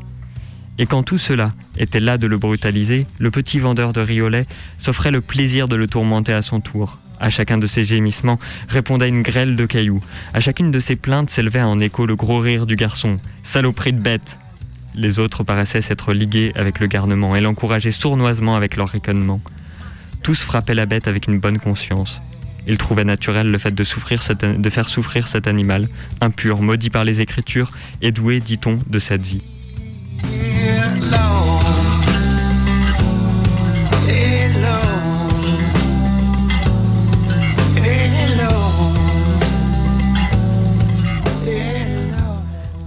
Et quand tout cela était là de le brutaliser, le petit vendeur de riolet s'offrait le plaisir de le tourmenter à son tour. À chacun de ses gémissements répondait une grêle de cailloux. À chacune de ses plaintes s'élevait en écho le gros rire du garçon. Saloperie de bête Les autres paraissaient s'être ligués avec le garnement et l'encourageaient sournoisement avec leur ricanement. Tous frappaient la bête avec une bonne conscience. Ils trouvaient naturel le fait de faire souffrir cet animal, impur, maudit par les Écritures et doué, dit-on, de cette vie.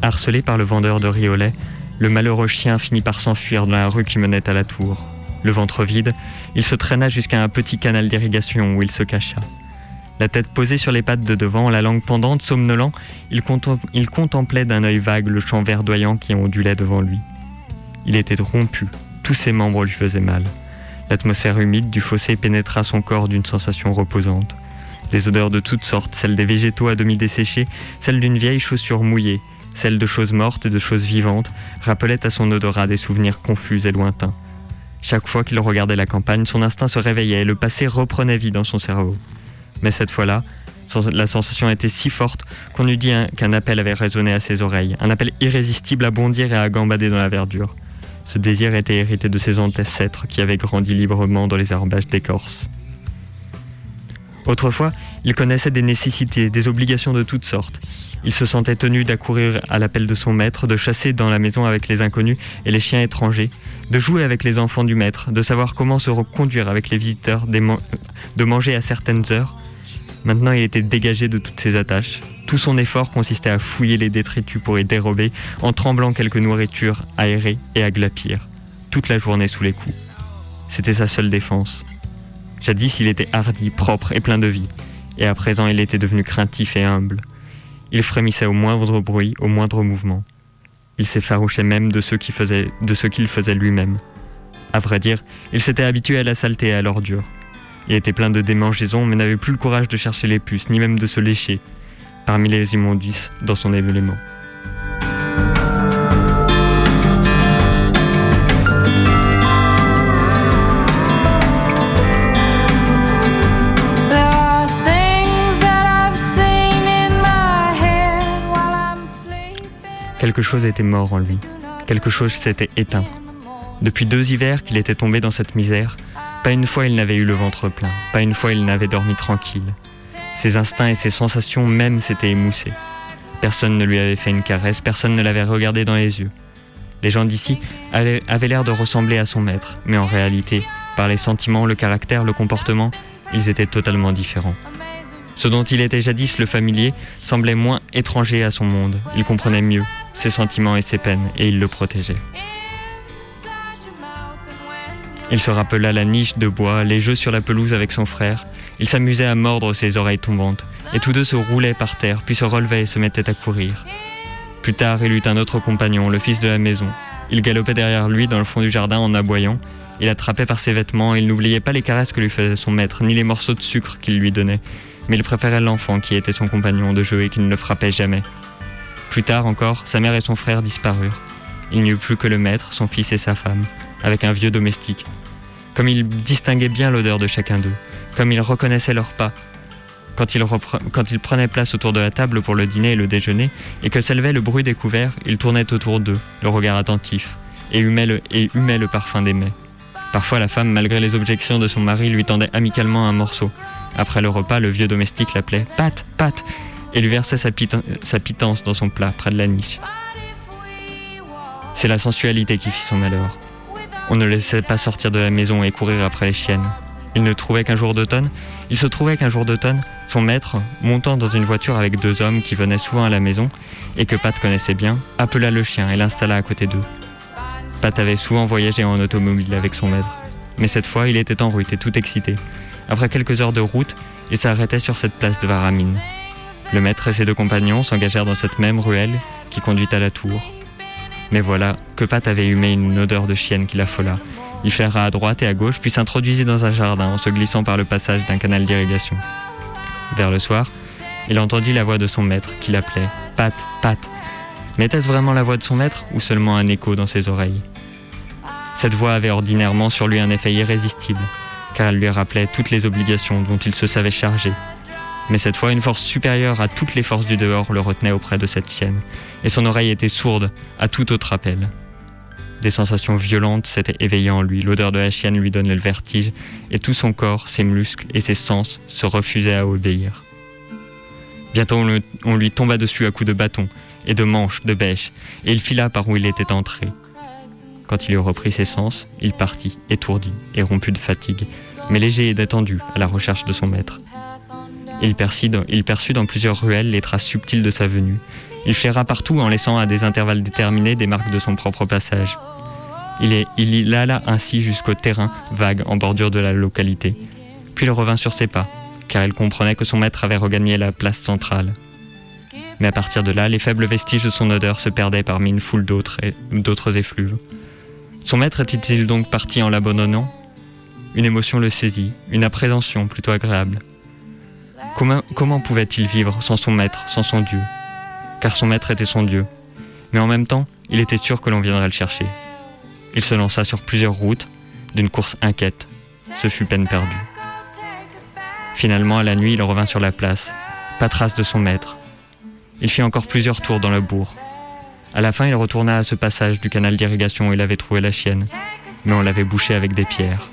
Harcelé par le vendeur de riolet, le malheureux chien finit par s'enfuir dans la rue qui menait à la tour. Le ventre vide, il se traîna jusqu'à un petit canal d'irrigation où il se cacha. La tête posée sur les pattes de devant, la langue pendante, somnolent, il, il contemplait d'un œil vague le champ verdoyant qui ondulait devant lui. Il était rompu, tous ses membres lui faisaient mal. L'atmosphère humide du fossé pénétra son corps d'une sensation reposante. Les odeurs de toutes sortes, celles des végétaux à demi desséchés, celles d'une vieille chaussure mouillée, celles de choses mortes et de choses vivantes, rappelaient à son odorat des souvenirs confus et lointains. Chaque fois qu'il regardait la campagne, son instinct se réveillait et le passé reprenait vie dans son cerveau. Mais cette fois-là, la sensation était si forte qu'on eût dit un- qu'un appel avait résonné à ses oreilles, un appel irrésistible à bondir et à gambader dans la verdure. Ce désir était hérité de ses ancêtres qui avaient grandi librement dans les herbages d'écorce. Autrefois, Il connaissait des nécessités, des obligations de toutes sortes. Il se sentait tenu d'accourir à l'appel de son maître, de chasser dans la maison avec les inconnus et les chiens étrangers, de jouer avec les enfants du maître, de savoir comment se reconduire avec les visiteurs, de manger à certaines heures. Maintenant, il était dégagé de toutes ses attaches. Tout son effort consistait à fouiller les détritus pour y dérober, en tremblant quelques nourritures aérées et à glapir, toute la journée sous les coups. C'était sa seule défense. Jadis, il était hardi, propre et plein de vie, et à présent, il était devenu craintif et humble. Il frémissait au moindre bruit, au moindre mouvement. Il s'effarouchait même de ce qu'il faisait, qu'il faisait lui-même. À vrai dire, il s'était habitué à la saleté et à l'ordure. Il était plein de démangeaisons, mais n'avait plus le courage de chercher les puces, ni même de se lécher, parmi les immondices, dans son sleeping. Quelque chose était mort en lui. Quelque chose s'était éteint. Depuis deux hivers qu'il était tombé dans cette misère, pas une fois il n'avait eu le ventre plein, pas une fois il n'avait dormi tranquille. Ses instincts et ses sensations même s'étaient émoussés. Personne ne lui avait fait une caresse, personne ne l'avait regardé dans les yeux. Les gens d'ici avaient l'air de ressembler à son maître, mais en réalité, par les sentiments, le caractère, le comportement, ils étaient totalement différents. Ce dont il était jadis le familier semblait moins étranger à son monde. Il comprenait mieux ses sentiments et ses peines, et il le protégeait. Il se rappela la niche de bois, les jeux sur la pelouse avec son frère. Il s'amusait à mordre ses oreilles tombantes, et tous deux se roulaient par terre, puis se relevaient et se mettaient à courir. Plus tard, il eut un autre compagnon, le fils de la maison. Il galopait derrière lui dans le fond du jardin en aboyant. Il attrapait par ses vêtements, et il n'oubliait pas les caresses que lui faisait son maître, ni les morceaux de sucre qu'il lui donnait. Mais il préférait l'enfant qui était son compagnon de jeu et qui ne le frappait jamais. Plus tard encore, sa mère et son frère disparurent. Il n'y eut plus que le maître, son fils et sa femme, avec un vieux domestique. Comme il distinguait bien l'odeur de chacun d'eux, comme il reconnaissait leurs pas, quand il, repre- quand il prenait place autour de la table pour le dîner et le déjeuner, et que s'élevait le bruit des couverts, il tournait autour d'eux, le regard attentif, et humait le, et le parfum des mets. Parfois, la femme, malgré les objections de son mari, lui tendait amicalement un morceau. Après le repas, le vieux domestique l'appelait Pat, Pat, et lui versait sa, sa pitance dans son plat, près de la niche. C'est la sensualité qui fit son malheur. On ne laissait pas sortir de la maison et courir après les chiennes. Il. Il se trouvait qu'un jour d'automne, son maître, montant dans une voiture avec deux hommes qui venaient souvent à la maison et que Pat connaissait bien, appela le chien et l'installa à côté d'eux. Pat avait souvent voyagé en automobile avec son maître, mais cette fois il était en route et tout excité. Après quelques heures de route, il s'arrêtait sur cette place de Varamine. Le maître et ses deux compagnons s'engagèrent dans cette même ruelle qui conduit à la tour. Mais voilà que Pat avait humé une odeur de chienne qui l'affola. Il flaira à droite et à gauche, puis s'introduisit dans un jardin en se glissant par le passage d'un canal d'irrigation. Vers le soir, il entendit la voix de son maître qui l'appelait Pat, Pat. Mais était-ce vraiment la voix de son maître ou seulement un écho dans ses oreilles? Cette voix avait ordinairement sur lui un effet irrésistible, car elle lui rappelait toutes les obligations dont il se savait chargé. Mais cette fois, une force supérieure à toutes les forces du dehors le retenait auprès de cette chienne, et son oreille était sourde à tout autre appel. Des sensations violentes s'étaient éveillées en lui, l'odeur de la chienne lui donnait le vertige, et tout son corps, ses muscles et ses sens se refusaient à obéir. Bientôt on, lui tomba dessus à coups de bâton et de manches, de bêches, et il fila par où il était entré. Quand il eut repris ses sens, il partit, étourdi et rompu de fatigue, mais léger et détendu à la recherche de son maître. Il perçut, dans, plusieurs ruelles les traces subtiles de sa venue. Il flaira partout en laissant à des intervalles déterminés des marques de son propre passage. Il, est, alla ainsi jusqu'au terrain vague en bordure de la localité. Puis il revint sur ses pas, car il comprenait que son maître avait regagné la place centrale. Mais à partir de là, les faibles vestiges de son odeur se perdaient parmi une foule d'autres effluves. Son maître était-il donc parti en l'abandonnant? Une émotion le saisit, une appréhension plutôt agréable. Comment, pouvait-il vivre sans son maître, sans son Dieu? Car son maître était son Dieu. Mais en même temps, il était sûr que l'on viendrait le chercher. Il se lança sur plusieurs routes, d'une course inquiète. Ce fut peine perdue. Finalement, à la nuit, il revint sur la place. Pas trace de son maître. Il fit encore plusieurs tours dans le bourg. À la fin, il retourna à ce passage du canal d'irrigation où il avait trouvé la chienne, mais on l'avait bouché avec des pierres.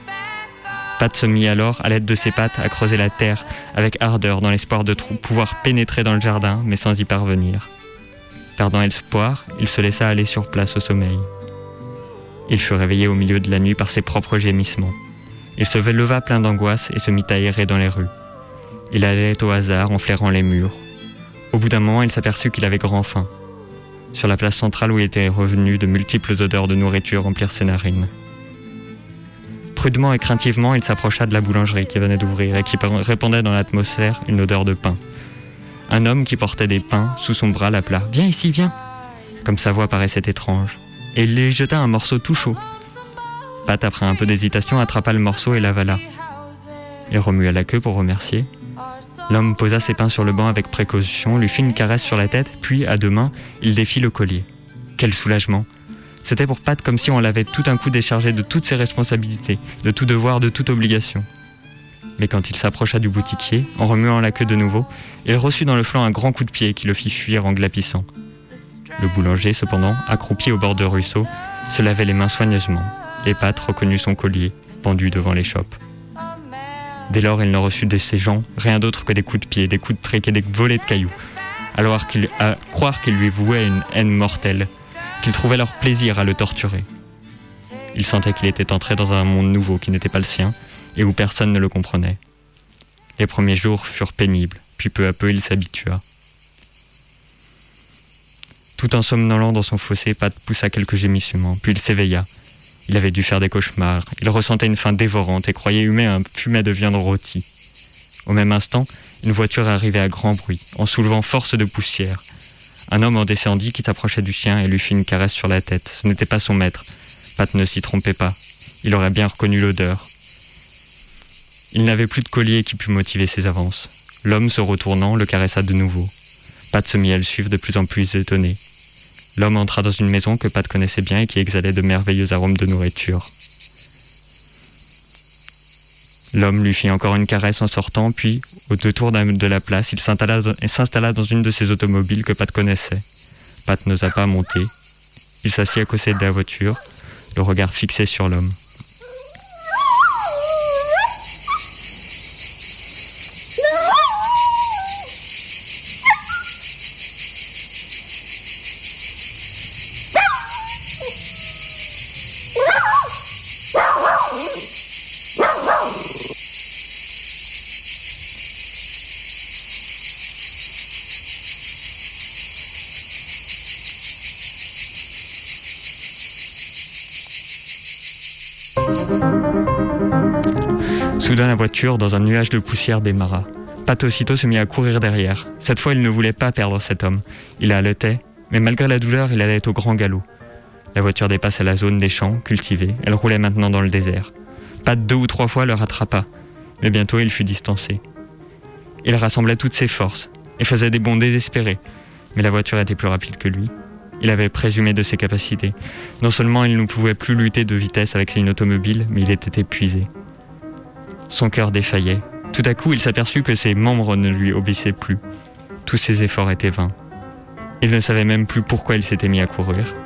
Pat se mit alors, à l'aide de ses pattes, à creuser la terre avec ardeur dans l'espoir de pouvoir pénétrer dans le jardin, mais sans y parvenir. Perdant espoir, il se laissa aller sur place au sommeil. Il fut réveillé au milieu de la nuit par ses propres gémissements. Il se leva plein d'angoisse et se mit à errer dans les rues. Il allait au hasard en flairant les murs. Au bout d'un moment, il s'aperçut qu'il avait grand faim. Sur la place centrale où il était revenu, de multiples odeurs de nourriture remplirent ses narines. Prudemment et craintivement, il s'approcha de la boulangerie qui venait d'ouvrir et qui répandait dans l'atmosphère une odeur de pain. Un homme qui portait des pains sous son bras l'appela ⁇ Viens ici, viens !⁇ Comme sa voix paraissait étrange. Et il lui jeta un morceau tout chaud. Pat, après un peu d'hésitation, attrapa le morceau et l'avala. Il remua la queue pour remercier. L'homme posa ses pains sur le banc avec précaution, lui fit une caresse sur la tête, puis, à deux mains, il défit le collier. Quel soulagement C'était pour Pat comme si on l'avait tout un coup déchargé de toutes ses responsabilités, de tout devoir, de toute obligation. Mais quand il s'approcha du boutiquier, en remuant la queue de nouveau, il reçut dans le flanc un grand coup de pied qui le fit fuir en glapissant. Le boulanger, cependant, accroupi au bord de ruisseau, se lavait les mains soigneusement, et Pat reconnut son collier, pendu devant l'échoppe. Dès lors, il ne reçut de ces gens rien d'autre que des coups de pied, des coups de trique et des volées de cailloux, alors qu'il à croire qu'ils lui vouaient une haine mortelle, qu'ils trouvaient leur plaisir à le torturer. Il sentait qu'il était entré dans un monde nouveau qui n'était pas le sien et où personne ne le comprenait. Les premiers jours furent pénibles, puis peu à peu il s'habitua. Tout en somnolant dans son fossé, Pat poussa quelques gémissements, puis il s'éveilla. Il avait dû faire des cauchemars, il ressentait une faim dévorante et croyait humer un fumet de viande rôtie. Au même instant, une voiture arrivait à grand bruit, en soulevant force de poussière. Un homme en descendit qui s'approchait du chien et lui fit une caresse sur la tête. Ce n'était pas son maître. Pat ne s'y trompait pas. Il aurait bien reconnu l'odeur. Il n'avait plus de collier qui pût motiver ses avances. L'homme, se retournant, le caressa de nouveau. Pat se mit à le suivre de plus en plus étonné. L'homme entra dans une maison que Pat connaissait bien et qui exhalait de merveilleux arômes de nourriture. L'homme lui fit encore une caresse en sortant, puis, au détour de la place, il s'installa s'installa dans une de ces automobiles que Pat connaissait. Pat n'osa pas monter. Il s'assit à côté de la voiture, le regard fixé sur l'homme. Soudain, la voiture, dans un nuage de poussière, démarra. Pat aussitôt se mit à courir derrière. Cette fois, il ne voulait pas perdre cet homme. Il haletait, mais malgré la douleur, il allait au grand galop. La voiture dépassait la zone des champs, cultivés. Elle roulait maintenant dans le désert. Pat deux ou trois fois le rattrapa, mais bientôt il fut distancé. Il rassemblait toutes ses forces et faisait des bonds désespérés, mais la voiture était plus rapide que lui. Il avait présumé de ses capacités. Non seulement il ne pouvait plus lutter de vitesse avec une automobile, mais il était épuisé. Son cœur défaillait. Tout à coup, il s'aperçut que ses membres ne lui obéissaient plus. Tous ses efforts étaient vains. Il ne savait même plus pourquoi il s'était mis à courir.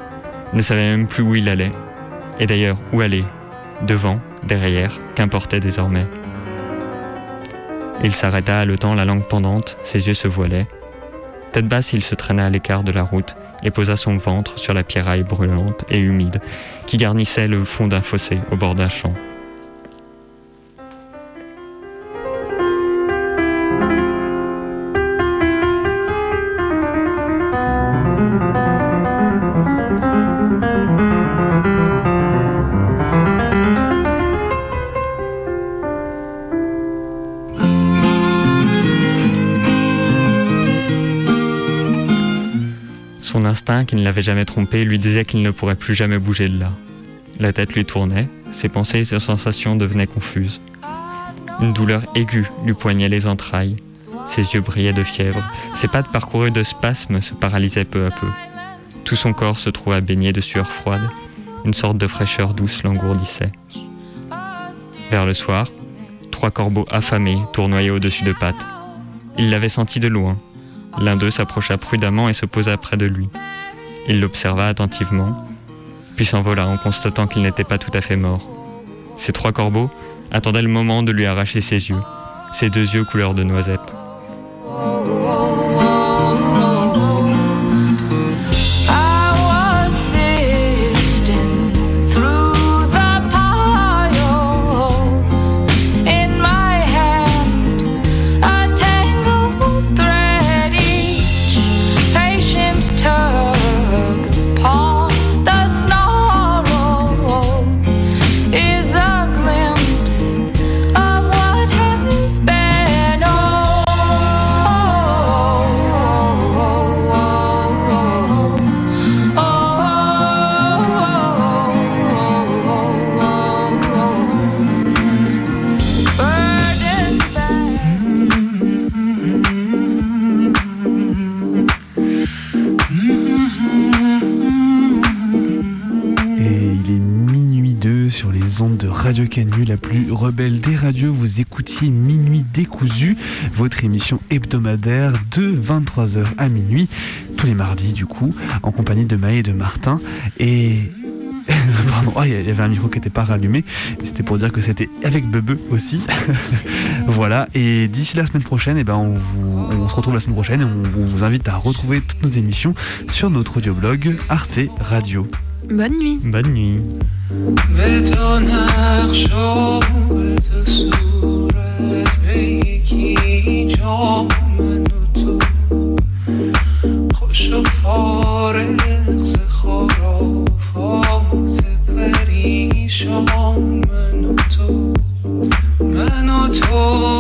Il ne savait même plus où il allait. Et d'ailleurs, où aller Devant, derrière, qu'importait désormais Il s'arrêta haletant, la langue pendante, ses yeux se voilaient. Tête basse, il se traîna à l'écart de la route et posa son ventre sur la pierraille brûlante et humide qui garnissait le fond d'un fossé au bord d'un champ. Ne l'avait jamais trompé, lui disait qu'il ne pourrait plus jamais bouger de là. La tête lui tournait, ses pensées et ses sensations devenaient confuses. Une douleur aiguë lui poignait les entrailles, ses yeux brillaient de fièvre, ses pattes parcourues de spasmes se paralysaient peu à peu. Tout son corps se trouva baigné de sueur froide, une sorte de fraîcheur douce l'engourdissait. Vers le soir, trois corbeaux affamés tournoyaient au-dessus de Pat. Il l'avait senti de loin, L'un d'eux s'approcha prudemment et se posa près de lui. Il l'observa attentivement, puis s'envola en constatant qu'il n'était pas tout à fait mort. Ces trois corbeaux, attendait le moment de lui arracher ses yeux, ses deux yeux couleur de noisette. La plus rebelle des radios. Vous écoutiez Minuit décousu, votre émission hebdomadaire de 23h à minuit, tous les mardis du coup, en compagnie de Maë et de Martin. Et. <laughs> Pardon, oh, il y avait un micro qui n'était pas rallumé, c'était pour dire que c'était avec Bebe aussi. <laughs> voilà, et d'ici la semaine prochaine, eh ben, on, on se retrouve la semaine prochaine et on vous invite à retrouver toutes nos émissions sur notre audioblog Arte Radio. Bonne nuit. Bonne nuit. خوش و فارغ ز خرافات پریشان من و تو من و تو